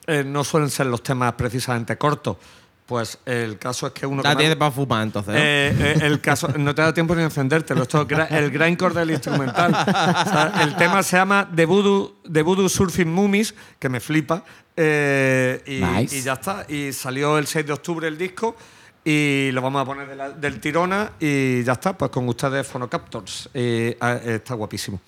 F: eh, no suelen ser los temas precisamente cortos. Pues el caso es que uno...
B: Ya tienes para fumar entonces. ¿no?
F: eh, eh, el caso, no te da tiempo ni encendértelo. Esto el grindcore del instrumental. O sea, el tema se llama The Voodoo, The Voodoo Surfing Mummies, que me flipa. eh, y,
E: Nice.
F: y ya está. Y salió el 6 de octubre el disco. Y lo vamos a poner de la- del tirona. Y ya está. Pues con ustedes, Phonocaptors. Ah, está guapísimo.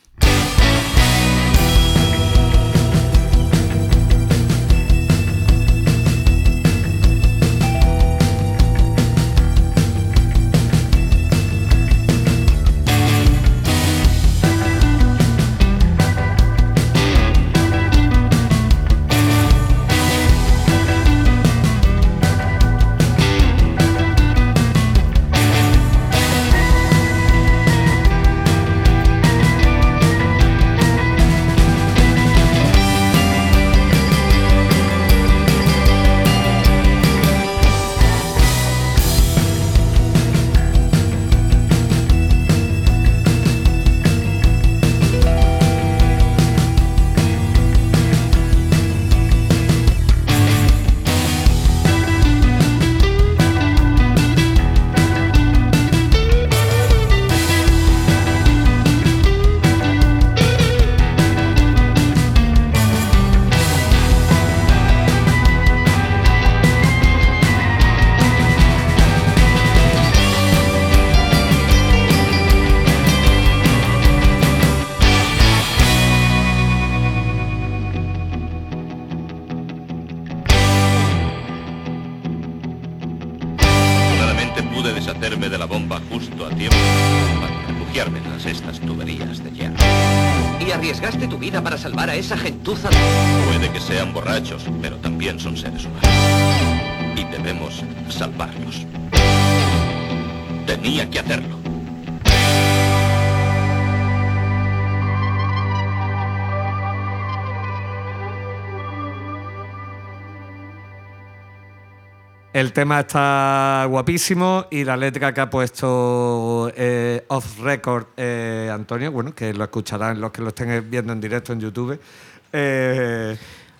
H: Pero también son seres humanos. Y debemos salvarlos. Tenía que hacerlo.
F: El tema está guapísimo y la letra que ha puesto eh, off record eh, Antonio, bueno, que lo escucharán los que lo estén viendo en directo en YouTube. eh,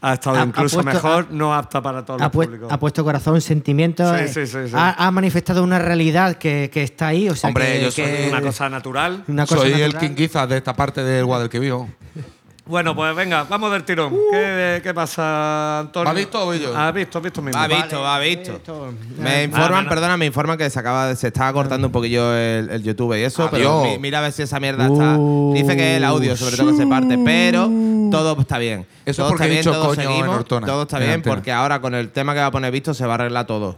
F: ha estado
C: Ha- ha
F: incluso
C: puesto-
F: mejor, no apta para todos
C: Ha,
F: los
C: pu-
F: públicos.
C: ha puesto corazón, sentimientos.
F: Sí,
C: eh,
F: sí, sí, sí.
C: Ha, ha manifestado una realidad que, que está ahí. O sea,
E: Hombre,
C: que-
E: yo soy
C: que-
F: Una cosa natural.
C: una cosa
E: Soy el
C: natural.
E: King Giza de esta parte del Guadalquivir.
F: Bueno, pues venga, vamos del tirón. ¿Qué, qué pasa, Antonio?
E: ¿Has visto o yo?
F: ¿Has visto, has visto mismo.
B: Va visto, va visto. Me informan,
F: bueno.
B: perdona, me informan que se acaba, se estaba cortando un poquillo el, el YouTube y eso,
E: Adiós.
B: pero mi- mira a ver si esa mierda está. Dice que el audio, sobre todo, que se parte, pero todo está bien.
E: Eso
B: todo
E: porque
B: está
E: he
B: bien,
E: dicho
B: todo
E: coño en
B: seguimos,
E: Ortona,
B: todo está
E: en
B: bien, porque ahora con el tema que va a poner visto se va a arreglar todo.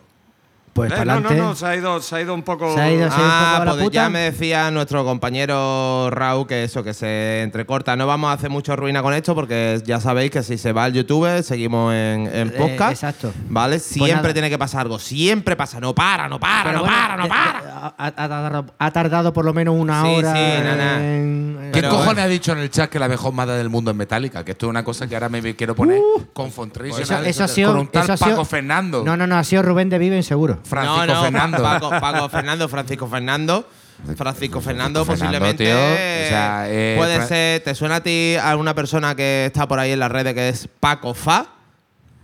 C: Pues
F: Eh,
C: para
F: no, no,
C: adelante.
F: no, se ha ido, se ha ido un poco.
C: Se ha ido, sí. un
B: Ah,
C: poco a la
B: pues
C: puta.
B: ya me decía nuestro compañero Raúl que eso, que se entrecorta. No vamos a hacer mucho ruina con esto porque ya sabéis que si se va al YouTube, seguimos en, en
C: Eh,
B: podcast.
C: exacto.
B: ¿Vale? Siempre
C: nada.
B: tiene que pasar algo. Siempre pasa. No para, no para,
C: Pero
B: no
C: bueno,
B: para, no para.
C: Ha, ha tardado, ha tardado por lo menos una
B: Sí,
C: hora.
B: sí, nana.
C: en- en-
E: ¿Quién
B: Pero
E: cojones
B: bueno.
E: ha dicho en el chat que la mejor madre del mundo es Metallica? Que esto es una cosa que ahora me quiero poner con Fontrition.
C: Uh. Eso, eso ha sido.
E: Con un tal
C: ha
E: Paco
C: sido-
E: Fernando.
C: No, no, no, ha sido Rubén de Viven, seguro.
E: Francisco
B: no, no,
E: Fernando.
B: Paco, Paco Fernando, Francisco Fernando. Francisco Fernando,
E: Fernando,
B: posiblemente.
E: tío. O sea, eh,
B: puede
E: Fra-
B: ser. ¿Te suena a ti alguna persona que está por ahí en las redes que es Paco Fa?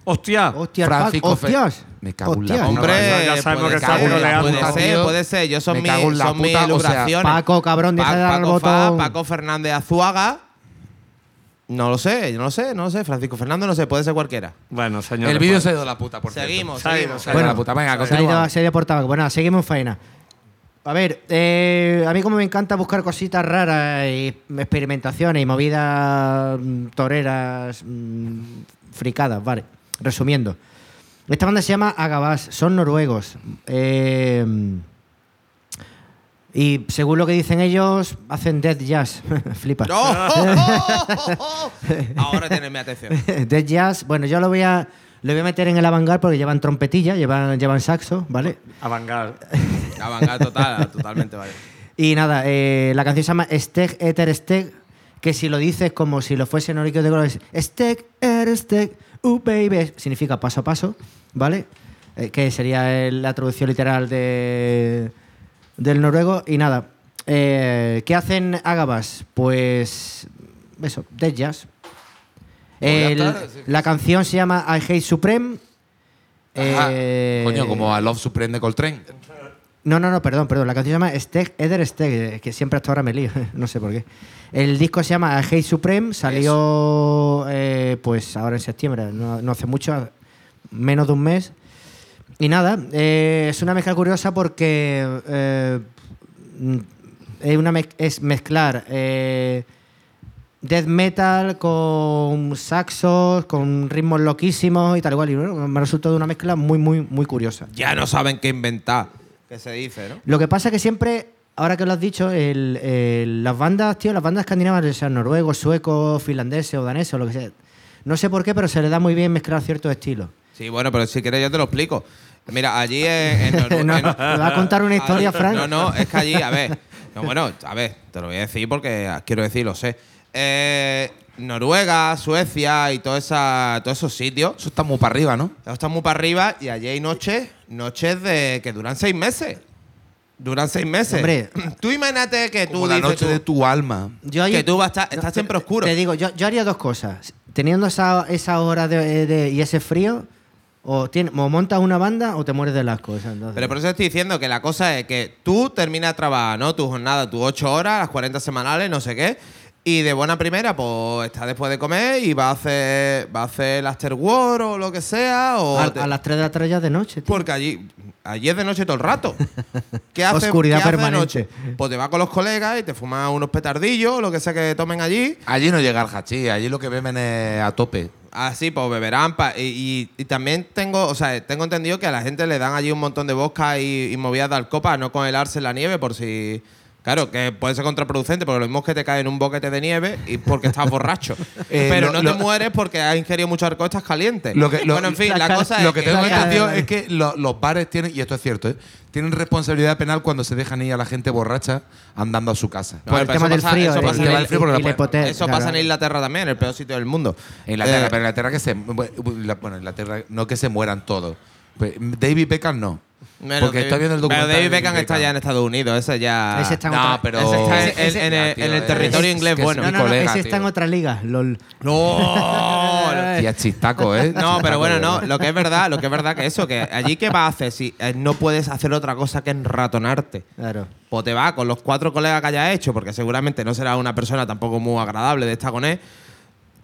F: ¡Hostia!
C: Hostia,
E: Francisco
C: hostias.
E: Me cago en la.
B: Hombre,
F: ya- sabemos que está
B: puede ser, puede ser. Yo son, mis, son mis.
C: Paco, cabrón, deja de
B: Paco Fa. Paco Fernández Azuaga. No lo sé, yo no lo sé, no lo sé. Francisco Fernando, no sé, puede ser cualquiera.
F: Bueno, señor.
E: El vídeo se ha ido a la puta, por
B: Seguimos, seguimos.
F: se ha ido.
E: Bueno, la puta. Venga,
C: Se ha ido, se ha ido por tabaco. Bueno, seguimos en faena. A ver, eh, a mí como me encanta buscar cositas raras y experimentaciones y movidas mm, toreras mm, fricadas, vale. Resumiendo. Esta banda se llama Agabás, son noruegos. Eh, y según lo que dicen ellos, hacen death jazz. Flipa.
B: Ahora tienes mi atención.
C: death jazz, bueno, yo lo voy a, lo voy a meter en el avangar porque llevan trompetilla, llevan, llevan saxo, ¿vale?
F: Avangar.
B: Avangar total, totalmente, vale.
C: Y nada, eh, la canción se llama Steg Eter Steg, que si lo dices como si lo fuese Norico de Golo, es Steg Eter Steg, uh baby, significa paso a paso, ¿vale? Eh, que sería la traducción literal de, del noruego. Y nada, eh, ¿qué hacen Agabas? Pues eso, Death Jazz.
E: Pues
C: El- la canción se llama I Hate Supreme.
E: Ajá.
C: Eh,
E: Coño, como a Love Supreme de Coltrane.
C: no, no, no, perdón, perdón. La canción se llama Steg, Eder Steg, que siempre hasta ahora me lío, no sé por qué. El disco se llama Hate Supreme, salió eh, pues ahora en septiembre, no, no hace mucho, menos de un mes. Y nada, eh, es una mezcla curiosa porque eh, es, una mez- es mezclar eh, death metal con saxos, con ritmos loquísimos y tal igual. Y bueno, me resultó de una mezcla muy, muy, muy curiosa.
B: Ya no saben qué inventar. ¿Qué se dice, no?
C: Lo que pasa es que siempre, ahora que lo has dicho, el- el- las bandas, tío, las bandas escandinavas, sean noruegos, suecos, finlandeses o daneses o lo que sea, no sé por qué, pero se le da muy bien mezclar ciertos estilos.
B: Sí, bueno, pero si quieres yo te lo explico. Mira, allí en, en Noru-
C: No,
B: en-
C: ¿me vas a contar una historia,
B: allí-
C: Frank?
B: No, no, es que allí, a ver. No, bueno, a ver, te lo voy a decir porque quiero decir, lo sé. Eh, Noruega, Suecia y esa, todos esos sitios.
E: Eso está muy para arriba, ¿no?
B: Eso está muy para arriba y allí hay noches, noches de que duran seis meses. Duran seis meses.
C: Hombre.
B: tú imagínate que tú
E: Como la
B: dices
E: noche
B: tú-
E: de tu alma.
C: Yo
B: que tú vas a estar, estás
C: te-
B: siempre oscuro.
C: Te digo, yo, yo haría dos cosas. Teniendo esa, esa hora de, de- y ese frío, o, tiene- o montas una banda o te mueres de las cosas. entonces.
B: Pero por eso estoy diciendo que la cosa es que tú terminas de trabajar, ¿no? Tu jornada, tus ocho horas, las 40 semanales, no sé qué. Y de buena primera, pues estás después de comer y va a hacer, va a hacer el afterwork o lo que sea. O
C: a,
B: te-
C: a las 3 de la tarde ya de noche, tío.
B: Porque allí, allí es de noche todo el rato. ¿Qué hace,
C: Oscuridad
B: qué hace de
C: permanente.
B: noche? Pues te vas con los colegas y te fumas unos petardillos, lo que sea que tomen allí.
E: Allí no llega el hachí, allí lo que beben es a tope.
B: Así, pues beberán. pa- y, y- y también tengo, o sea, tengo entendido que a la gente le dan allí un montón de vodka y, y movidas de alcopa, no congelarse en la nieve por si. Claro, que puede ser contraproducente, porque lo mismo es que te cae en un boquete de nieve y porque estás borracho.
E: Eh,
B: Pero
E: lo-
B: no
E: lo-
B: te mueres porque has ingerido mucho alcohol, estás caliente.
E: Lo que- lo-
B: bueno, en fin, la,
C: la-
B: cosa es
E: Lo que tengo entendido es que lo- los bares tienen, y esto es cierto, ¿eh? tienen responsabilidad penal cuando se dejan ir a la gente borracha andando a su casa.
B: No,
C: Por el tema
B: eso
C: del
B: pasa-
C: frío.
B: eso pasa en el
E: frío porque
C: claro.
B: Inglaterra también, el peor sitio del mundo.
E: En Inglaterra,
B: Eh,
E: pero en Inglaterra que se. Bueno, Inglaterra, no que se mueran todos. David Beckham no.
B: Menos
E: Porque
B: David-
E: estoy viendo el
B: Pero
E: documental.
B: David
E: de
B: Beckham está ya en Estados Unidos, ese ya.
C: Ese está en
E: No,
C: otra-
E: pero.
B: ese está en,
C: ese-
B: en- en el,
E: Ya, tío,
B: en el
E: es-
B: territorio
E: es
B: inglés
E: es
B: bueno.
C: No, no, no,
E: colega,
C: ese está
E: tío.
C: en otra liga. LOL.
B: No,
E: Tía, chistaco, ¿eh?
B: No, pero bueno, no, lo que es verdad, lo que es verdad que eso, que allí qué vas a hacer si eh, no puedes hacer otra cosa que enratonarte.
C: Claro.
B: Pues te va con los cuatro colegas que hayas hecho, porque seguramente no será una persona tampoco muy agradable de estar con él.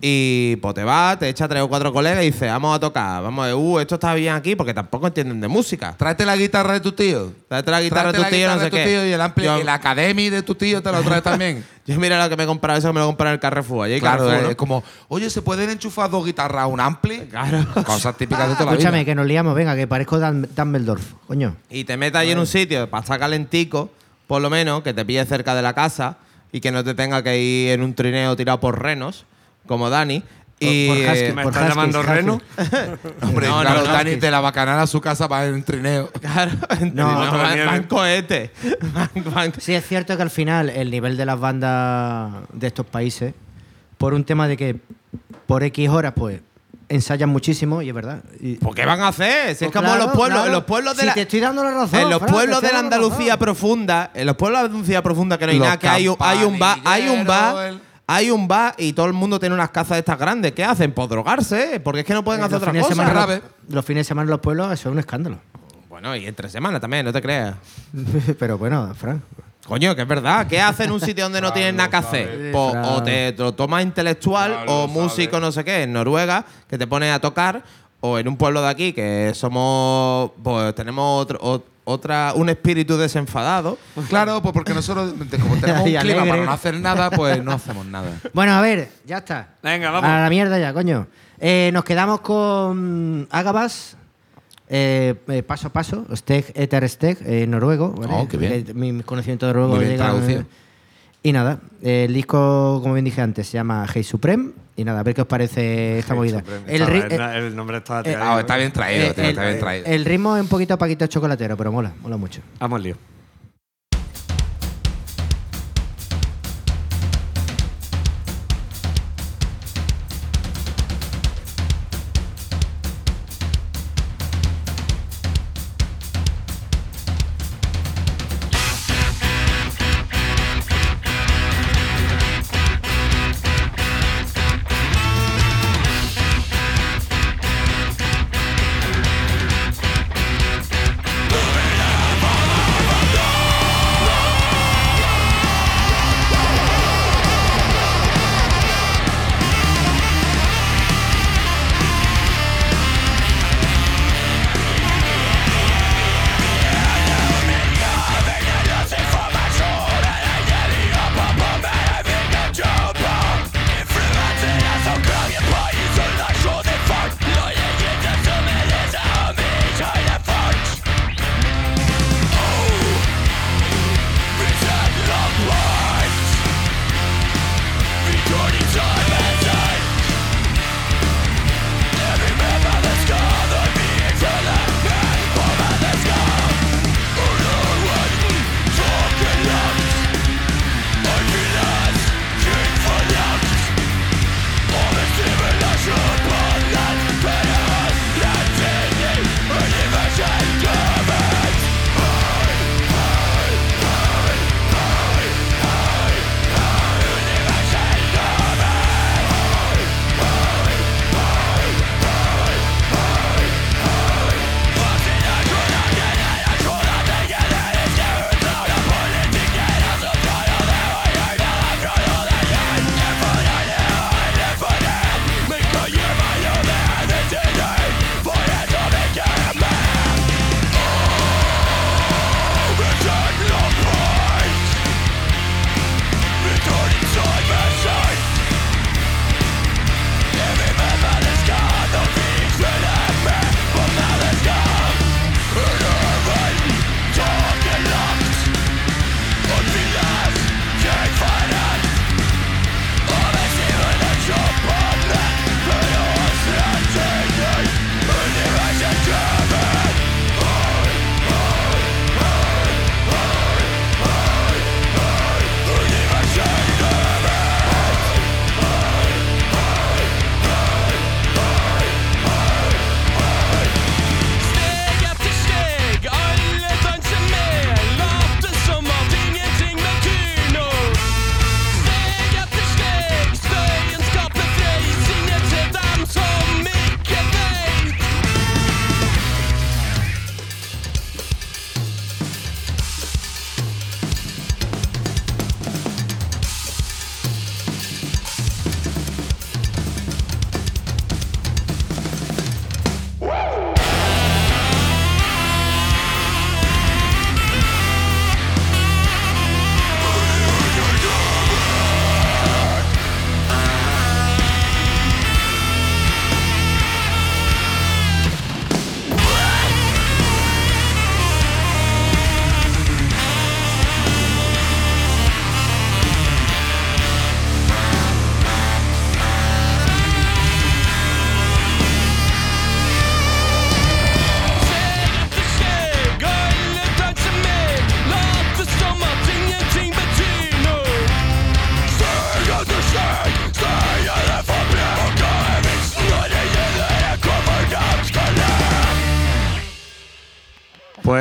B: Y pues te va, te echa tres o cuatro colegas y dice, vamos a tocar, vamos a ver, uh, esto está bien aquí, porque tampoco entienden de música.
E: Tráete la guitarra de tu tío.
B: Tráete la guitarra de tu tío,
E: la
B: no sé qué.
E: tío y el ampli,
B: Yo-
E: el academy de tu tío te lo traes también.
B: Yo mira lo que me he comprado, eso me lo he comprado en el Carrefour. Allí
E: claro,
B: Carrefour, ¿no?
E: es como, oye, ¿se pueden enchufar dos guitarras a un ampli?
B: Claro.
E: Cosas típicas de toda la
C: Escúchame,
E: vida.
C: que nos liamos. Venga, que parezco Dan- Dumbledore. Coño.
B: y te metas ahí en un sitio para estar calentico, por lo menos, que te pille cerca de la casa y que no te tenga que ir en un trineo tirado por renos, como Dani. Y,
C: por husky,
B: eh,
F: ¿Me
C: por
F: estás
C: huskies,
F: llamando. Reno?
E: Hombre,
B: No,
E: claro,
B: no, no,
E: Dani te la va a su casa para ir en trineo.
B: Claro,
C: No,
B: no,
F: otra
B: van, van cohetes. Van- van-
C: Sí, es cierto que al final el nivel de las bandas de estos países, por un tema de que por X horas, pues ensayan muchísimo, y es verdad. Y-
B: ¿Por qué van a hacer? Si es
C: Pues
B: como
C: claro,
B: los pueblos,
C: claro.
B: en los pueblos de
C: Si
B: la,
C: te estoy dando la razón.
B: en los
C: Fran,
B: pueblos de la Andalucía profunda, en los pueblos de la Andalucía profunda que no hay
E: Los
B: nada, que hay un, hay un bar, hay un bar, hay un bar y todo el mundo tiene unas casas de estas grandes. ¿Qué hacen? Pues drogarse, porque es que no pueden
C: Eh,
B: hacer otra cosa.
C: semana-
E: Grave.
C: Los fines de semana en los pueblos, eso es un escándalo.
B: Bueno, y entre semanas también, no te creas.
C: Pero bueno, Fran.
B: Coño, que es verdad. ¿Qué haces en un sitio donde no tienes nada que hacer? Pues,
C: Claro.
B: o te, lo tomas intelectual o músico, no sé qué, en Noruega, que te pones a tocar, o en un pueblo de aquí que somos, pues tenemos otro- otra, un espíritu desenfadado.
E: Claro, pues porque nosotros, como tenemos un clima para no hacer nada, pues no hacemos nada.
C: Bueno, a ver, ya está.
F: Venga, vamos.
C: A la mierda ya, coño. Eh, nos quedamos con Agabas. eh, eh, paso a paso, Steg Eter Steg, eh, noruego. ¿vale?
E: Oh, qué bien.
C: Eh, Mi conocimiento de noruego llega-. Y nada, eh, el disco, como bien dije antes, se llama Hey Supreme. Y nada, a ver qué os parece esta movida. El,
F: Está- el, el nombre está
C: eh.
E: Ah, está bien traído,
C: eh,
E: tío,
C: el,
E: está bien traído.
C: el ritmo es un poquito paquito chocolatero, pero mola, mola mucho.
F: Vamos al lío.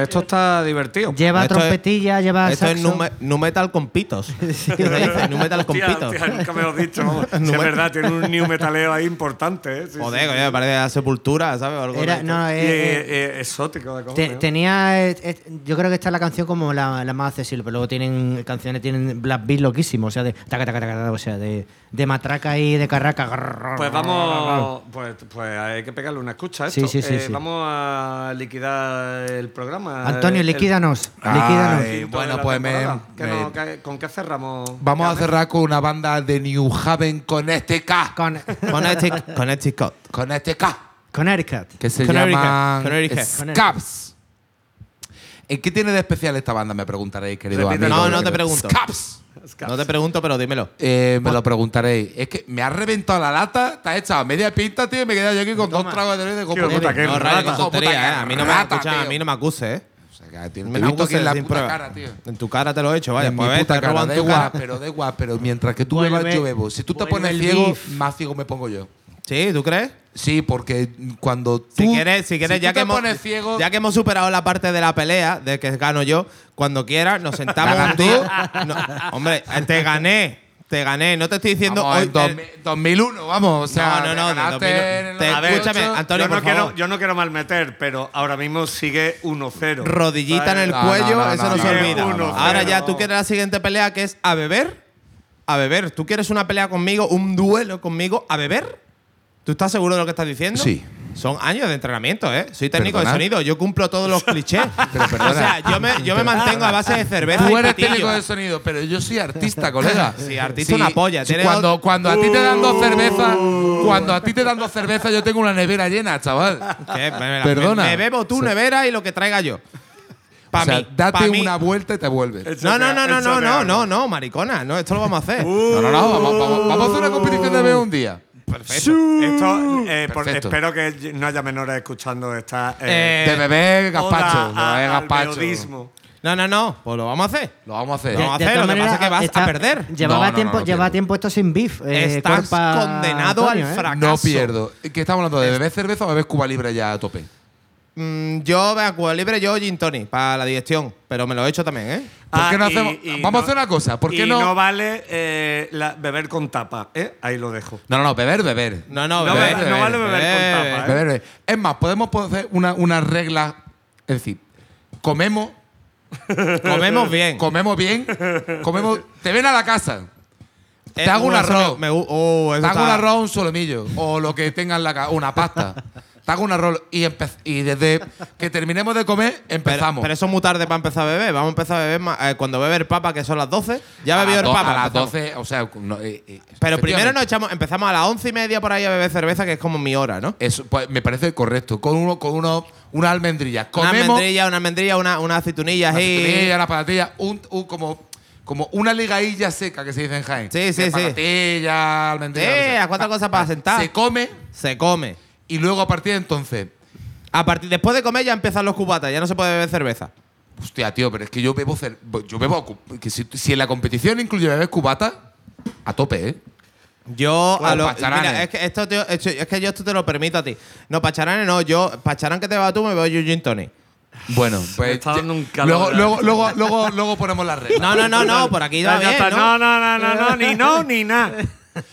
F: Esto está divertido.
C: Lleva
B: Esto es-
C: trompetilla, lleva
B: Esto es
C: saxo.
B: nu, me- nu metal con pitos. ¿Qué se dice? Nu metal con
F: Hostia,
B: pitos.
F: hostia, nunca me lo he dicho. Sí, es verdad, tiene un new metaleo ahí importante. ¿eh? Sí,
B: Joder,
F: sí,
B: coño, me parece a sepultura, ¿sabes? O algo
C: Era- no,
F: sí.
C: eh,
F: Y,
C: eh,
F: eh, exótico de
C: te-.
F: ¿eh?
C: tenía. eh, eh, yo creo que esta es la canción como la, la más accesible, pero luego tienen canciones, tienen Black Beat loquísimo, o sea, de taca, taca, taca, taca, o sea, de, de matraca y de carraca.
F: Pues vamos, pues, pues hay que pegarle una escucha a esto.
C: Sí, sí, sí,
F: Eh,
C: sí.
F: Vamos a liquidar el programa.
C: Antonio,
F: El-
C: liquídanos.
E: Ay,
C: liquídanos.
F: quinto
E: bueno,
F: la
E: pues me-.
F: ¿Qué
E: me-
F: no- qué- ¿Con qué cerramos?
E: Vamos a cerrar con una banda de New Haven con este K.
C: Con,
B: Connecticut. Connecticut.
E: Con este K.
C: Connecticut.
E: Que se
B: Connecticut,
E: llaman
B: Connecticut.
E: Scaps. ¿En qué tiene de especial esta banda? Me preguntaréis, querido
F: Repite,
E: amigo.
B: No, no te pregunto.
E: Scaps.
B: No te pregunto, pero dímelo.
E: Eh, me lo preguntaréis. Es que me ha reventado la lata, está hecha a media pinta, tío, y me quedé yo aquí con dos tragos de de
F: Qué puta, qué
B: No,
F: rata.
B: rayos, con
E: puta,
B: tontería, ¿eh? A mí no me
E: rata,
B: escucha, a
E: tío.
B: mí no me acuses, ¿eh?
E: O sea, que, tío, te
B: me
E: he visto aquí en la
B: sin
E: puta
B: prueba.
E: cara, tío.
B: En tu cara te lo he hecho, vaya.
E: en
B: Pues
E: mi
B: ves,
E: puta
B: te
E: cara,
B: roban
E: da
B: tu
E: igual,
B: cara.
E: pero da igual, pero mientras que tú
C: Vuelve-
E: bebas, yo bebo. Si tú te
C: vuelve
E: pones
C: el
E: ciego,
C: beef.
E: más ciego me pongo yo.
B: Sí, ¿tú crees?
E: Sí, porque cuando tú.
B: Si quieres, si quieres
E: tú
B: ya, que hemos,
E: pones ciego.
B: ya que hemos superado la parte de la pelea, de que gano yo, cuando quieras nos sentamos
E: ¿Ganas
B: un día. No, hombre, te gané. Te gané. No te estoy diciendo
E: Vamos,
B: hoy.
E: en 2000 2001, vamos. O sea,
B: No, no, no,
E: me
B: de
E: ganaste
B: 2001.
E: en el
B: Te-
E: 98.
B: escúchame, Antonio,
F: yo, no
B: por
F: quiero,
B: favor.
F: yo no quiero malmeter, pero ahora mismo sigue 1-0.
B: rodillita en el
E: No,
B: cuello,
E: no,
B: eso
E: no,
B: se olvida. Ahora ya tú quieres la siguiente pelea que es a beber. A beber. ¿Tú quieres una pelea conmigo, un duelo conmigo a beber? ¿Tú estás seguro de lo que estás diciendo?
E: Sí.
B: Son años de entrenamiento, ¿eh? Soy técnico de sonido, yo cumplo todos los clichés.
E: pero
B: o sea, yo me, mantengo a base de cerveza.
E: Tú eres técnico de sonido, pero yo soy artista, colega.
B: Sí, artista sí, una polla.
E: Cuando, a ti te dan dos uh. cervezas, cuando a ti te dan dos cervezas, yo tengo una nevera llena, chaval.
B: Me,
E: Perdona.
B: Me, bebo tu nevera y lo que traiga yo. Pa
E: o sea,
B: mí,
E: date una vuelta y te vuelves.
B: No, no, no, no, no, no,
F: no,
B: no, maricona. No, esto lo vamos a hacer.
E: no, no, no. Vamos, vamos a hacer una competición de bebé un día.
B: Perfecto.
F: Esto, eh, por-
E: Perfecto.
F: espero que no haya menores escuchando esta. eh,
B: Eh,
E: De beber gazpacho,
F: oda
E: de
F: a-
E: beber
F: al
E: gazpacho.
F: periodismo.
B: No, no, no. Pues lo vamos a hacer.
E: Lo vamos a hacer.
B: No, vamos a hacer, lo que pasa es que vas a perder.
C: Llevaba,
E: No, no,
C: tiempo,
E: no, no
C: lleva
E: pierdo.
C: tiempo esto sin beef. eh,
B: Estás
C: Corpa
B: condenado
C: Antonio,
B: al
C: ¿eh?
B: fracaso.
E: No pierdo. ¿Qué estamos hablando? ¿De beber cerveza o beber Cuba Libre ya a tope?
B: Mm, yo, vea, Cuba Libre, yo gin tonic para la digestión. Pero me lo he hecho también, ¿eh?
E: ¿Por
F: Ah,
E: qué no
F: y-
E: hacemos-
F: y
E: Vamos a hacer una cosa, ¿por qué
F: y
E: no-
F: no vale eh, la- beber con tapa, ¿eh? Ahí lo dejo.
E: No, no, no, beber, beber.
B: No, no,
F: No, vale- no vale beber con tapa, ¿eh?
E: Beber, beber. Es más, podemos hacer una, una regla. Es decir, comemos,
B: Comemos bien.
E: comemos bien, comemos. Te ven a la casa. Te
B: Eh,
E: hago un arroz.
B: Me, me gu- oh, eso
E: Te hago
B: está-
E: un arroz, un solomillo. O lo que tenga en la casa, una pasta. Te hago un arroz y, y desde que terminemos de comer, empezamos.
B: pero eso es muy tarde para empezar a beber. Vamos a empezar a beber eh, cuando bebe el papa, que son las 12. Ya bebió el papa.
E: A las
B: empezamos.
E: 12, o sea, no, eh, eh,
B: Pero primero nos echamos, empezamos a las once y media por ahí a beber cerveza, que es como mi hora, ¿no?
E: Eso, pues, me parece correcto. Con uno, con uno, una almendrilla.
B: Una
E: Comemos.
B: almendrilla, una almendrilla, una, una aceitunilla
E: Una
B: ahí.
E: acetunilla, una patatilla, un, un- como, como una ligadilla seca que se dice en Jaén.
B: Sí, sí, sí.
E: Patatilla, almendrilla.
B: Sí,
E: lo que sea.
B: a cuatro cosas para sentar.
E: Se come
B: Se come.
E: Y luego a partir de entonces.
B: A partir, después de comer ya empiezan los cubatas, ya no se puede beber cerveza.
E: Hostia, tío, pero es que yo bebo. cer- Yo bebo. cu- Que si, si en la competición incluye beber cubata, a tope, ¿eh?
B: Yo
E: Bueno,
B: a los. Mira, es que, esto, es que yo esto te lo permito a ti. No, pacharanes no, yo, pacharán que te va tú, me voy yo gin tonic.
E: Bueno, pues.
F: está
E: ya-
F: dando un calor
E: luego, luego, luego, luego, luego ponemos las reglas.
B: No, no, no, no, por aquí va
F: Ya
B: bien, no,
F: no, no, no, no, ni no, ni nada.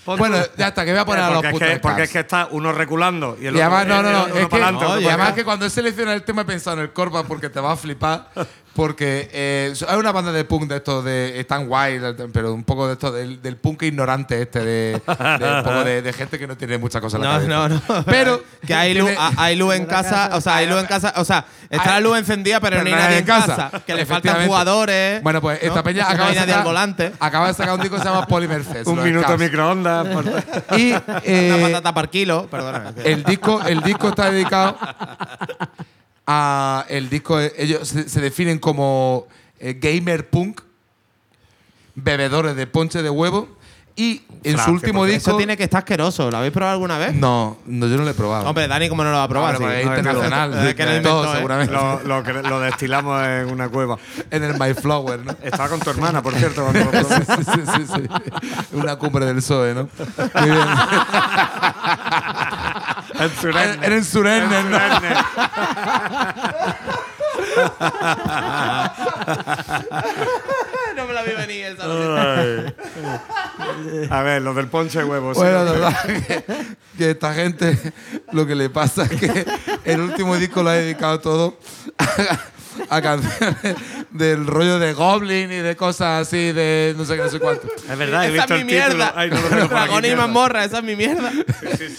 E: Bueno, ya está, que voy a poner a los
F: es
E: putos
F: que, porque es que está uno reculando y el
E: Y además,
F: otro,
E: no, no, no. Es que,
F: otro
E: y además que cuando he seleccionado el tema he pensado en el Corpa porque te va a flipar. Porque eh, hay una banda de punk de estos de. Están guay, pero un poco de esto del, del punk ignorante este, de, de, un poco de, de gente que no tiene muchas cosas en la
B: No,
E: cabeza.
B: no, no.
E: Pero.
B: Que hay luz, hay luz en casa, o sea, hay luz en casa, o sea, está la luz encendida, pero, no hay nadie en casa. Que le faltan jugadores.
E: Bueno, pues esta
B: ¿no?
E: peña
B: No
E: acaba
B: hay
E: de sacar,
B: volante.
E: Acaba de sacar un disco que se llama Polymer Fest.
F: Un minuto microondas. por-
E: Y eh,
B: Una patata por kilo, perdona.
E: el disco, el disco está dedicado a el disco. Ellos se, se definen como eh, gamer punk, bebedores de ponche de huevo y en
F: Francia,
E: su último disco.
B: Eso tiene que estar asqueroso. ¿Lo habéis probado alguna vez?
E: No, no, yo no lo he probado.
B: Hombre, Dani, ¿cómo no lo va a probar?
E: Hombre,
B: Sí.
E: es internacional.
B: Es que inventó,
E: todo,
B: ¿eh?
E: seguramente.
F: lo, lo, que- lo destilamos en una cueva.
E: En el My Flower, ¿no?
F: Estaba con tu hermana, por cierto. cuando lo probé.
E: sí, sí, sí, sí. Una cumbre del PSOE, ¿no? Muy bien.
F: En Surenne.
E: Era en Surenne,
F: En
E: ¿no?
F: Surenne.
B: No me la vi venir esa.
F: A ver, lo del ponche de huevos.
E: Bueno, de verdad que, que esta gente lo que le pasa es que el último disco lo ha dedicado todo a, canciones del rollo de Goblin y de cosas así, de no sé qué, no sé cuánto.
F: Es verdad, he
B: Esa
F: visto
B: es mi
F: el título.
B: mierda.
F: Ay, no lo tengo por aquí,
B: Dragón y
F: mierda.
B: mazmorra, esa es mi mierda.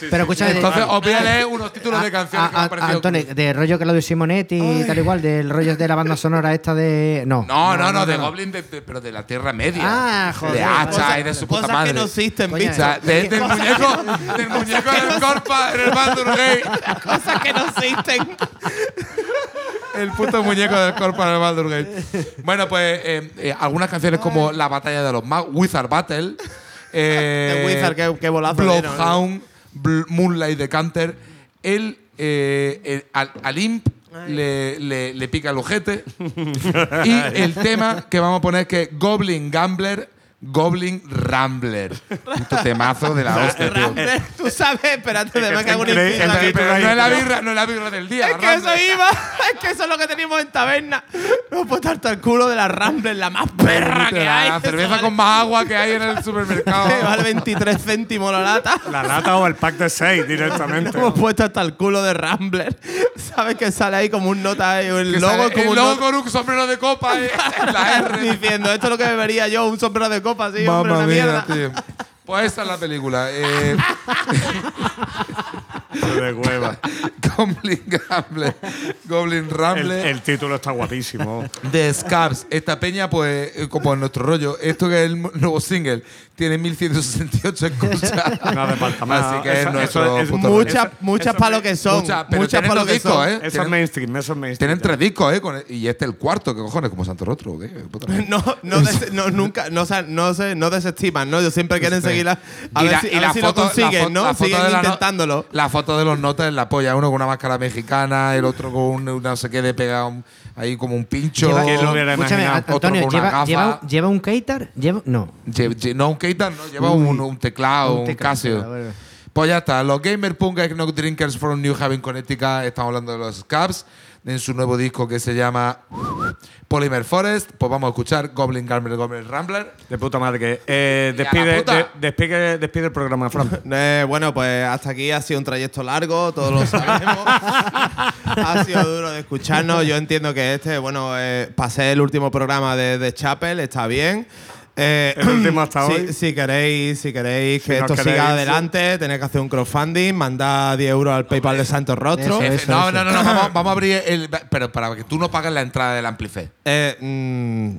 C: Pero escucha, de-
E: Entonces os voy a leer unos títulos de
C: a-
E: canciones que me
C: a-
E: han parecido.
C: Antonio, de rollo Claudio Simonetti y tal igual, del rollo de la banda sonora esta de. No.
E: No, no, no, de Goblin, de- de- pero de la Tierra Media.
C: Ah, joder,
E: De hacha
B: Cosas-
E: y de su puta
B: Cosas
E: madre.
B: que no existen,
C: Coño,
E: O
B: bicho.
E: sea, de- del muñeco, del muñeco del Corpa en el Baldur Gate.
B: Cosas que no existen.
E: El puto muñeco del Corpa en el Baldur Gate. Bueno, pues eh, eh, algunas canciones como La Batalla de los Magos, Wizard Battle. Eh,
B: The Wizard, qué- qué bolazo ¿eh?
E: Bloodhound, Bl- Moonlight Decanter. Él, eh, al, al Imp le, le- le pica el ojete. y el tema que vamos a poner es que Goblin Gambler, Goblin Rambler. Puto temazo de la hostia, tío.
B: Rambler, tú sabes, espérate, de
F: que
B: me cago en.
F: El
E: Pero no es la birra, no es la birra del día.
B: Es que eso iba, es que eso es lo que teníamos en taberna. No puesto hasta el culo de la Rambler, la más perra que
E: la,
B: hay.
E: la cerveza
B: vale-
E: con más agua que hay en el supermercado.
B: Vale 23 céntimos la lata.
F: La lata o el pack de 6 directamente.
B: Hemos puesto hasta el culo de Rambler. ¿Sabes que sale ahí como un nota, eh, el
E: Que
B: logo
E: sale
B: como
E: el
B: un
E: logo
B: nota-
E: con un sombrero de copa eh, en la R.
B: diciendo esto es lo que bebería yo, un sombrero de copa, sí, hombre,
E: mía, tío. Pues esa es la película. Eh,
F: de hueva.
E: Goblin Gambler. Goblin
F: El,
E: Rambler.
F: el título está guapísimo.
E: de Scabs. Esta peña, pues, eh, como en nuestro rollo, esto que es el nuevo single, tiene 1168 escuchas.
F: No hace falta más.
E: Así que es nuestro
F: eso es-
E: puto
B: Muchas,
F: Eso-
B: muchas para
F: me-
B: lo que son.
E: muchas, pero
B: muchas para lo
E: los
B: que
E: discos,
B: son.
E: ¿eh?
F: Eso es mainstream, eso es mainstream.
E: Tienen tres discos, ¿eh? Con- y este es el cuarto, ¿qué cojones? ¿Como Santo Rostro o qué? Puta madre.
B: No, no, des- no, nunca, no, no, se, no desestiman, ¿no? Ellos siempre quieren
E: Sí.
B: seguir a
E: Y
B: ver
E: la-
B: si,
E: y
B: a
E: la
B: ver si
E: foto-
B: lo consiguen,
E: la
B: ¿no?
E: foto
B: Siguen intentándolo.
E: La foto de los notas en la polla, uno con una máscara mexicana, el otro con un, un no sé qué de pegado un- ahí como un pincho.
C: Lleva-
F: ¿Quién lo hubiera
C: Escúchame,
F: imaginado?
C: An- Antonio,
E: Otro con una
C: ¿lleva,
E: gafa.
C: lleva, lleva un Keitar? Lleva, no.
E: Lle- lle- no, un Keitar, no, lleva
C: Uy.
E: un, un teclado, un,
C: Un teclado,
E: Casio. Pues ya está. Los Gamer Punk No Drinkers from New Haven, Connecticut. Estamos hablando de los Scabs. En su nuevo disco que se llama Polymer Forest. Pues vamos a escuchar Goblin Gambler, Goblin Rambler.
F: De puta madre que. Eh, despide,
E: puta.
F: de- despide, despide el programa, Fran.
B: Eh, bueno, pues hasta aquí ha sido un trayecto largo, todos lo sabemos. ha sido duro de escucharnos. Yo entiendo que este, bueno, eh, pasé el último programa de, de Chapel, está bien. Eh,
F: El último hasta
B: si,
F: hoy.
B: Si queréis, si queréis que esto
F: queréis,
B: siga
F: sí.
B: adelante, tenéis que hacer un crowdfunding, mandar 10 euros al PayPal de Santos Rostro.
C: Eso, eso,
E: no,
C: eso.
E: no, no, no, Vamos, vamos a abrir el. Pero para que tú no pagues la entrada del Amplife.
B: Eh, mm,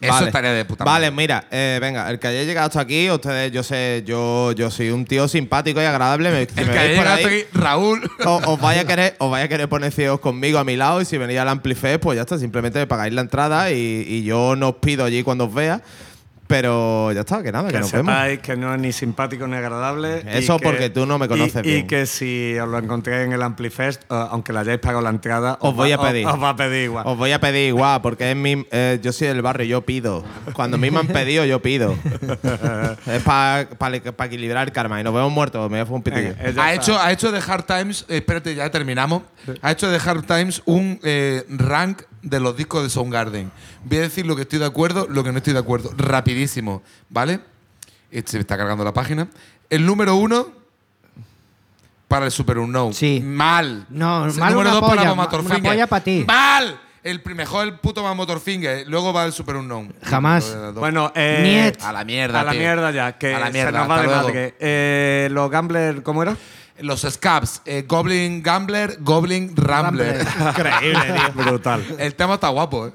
E: Eso
B: vale.
E: estaría de puta
B: Vale,
E: madre.
B: mira, eh, venga, el que haya llegado hasta aquí, ustedes, yo sé, yo, yo soy un tío simpático y agradable. me- si
E: El
B: me
E: que haya llegado
B: ahí,
E: hasta aquí, Raúl.
B: o- os vaya a querer, os vaya a querer poner ciegos conmigo a mi lado y si venís al Amplifest, pues ya está, simplemente me pagáis la entrada y, y yo no os pido allí cuando os vea. Pero ya está, que nada, que,
F: Que
B: nos vemos.
F: sepáis que no es ni simpático ni agradable.
B: Eso
F: que-
B: porque tú no me conoces
F: y, Y
B: bien.
F: que si os lo encontré en el Amplifest, eh, aunque le hayáis pagado la entrada,
B: Os voy
F: va-
B: a pedir.
F: Os, va a pedir igual.
B: Os voy a pedir igual, porque es mi, eh, yo soy del barrio, yo pido. Cuando a mí me han pedido, yo pido. es para equilibrar el karma. Y nos vemos muertos, me voy a fumar un pitillo.
F: Eh,
E: Ha hecho, ha hecho de Hard Times, eh, espérate, ya terminamos. Ha hecho de Hard Times un eh, rank de los discos de Soundgarden. Voy a decir lo que estoy de acuerdo, lo que no estoy de acuerdo. Rapidísimo, ¿vale? Este, se me está cargando la página. El número uno para el Super Unknown.
C: Sí.
E: Mal.
C: No,
E: El
C: mal
E: número
C: una
E: dos para
C: polla,
E: Bomb
C: ma-
E: Motorfinger.
C: una polla pa' ti.
E: Mal. El mejor el puto Bomb Motorfinger. Luego va el Super Unknown.
C: Jamás.
F: Bueno, eh,
C: Niet.
E: A la mierda,
F: A la
E: tío.
F: mierda ya, que
E: A la mierda,
F: se nos va de madre. Eh, los Gambler, ¿cómo era?
E: Los Scabs, eh, Goblin Gambler, Goblin
C: Rambler.
B: Increíble, tío.
F: Brutal.
E: El tema está guapo, ¿eh?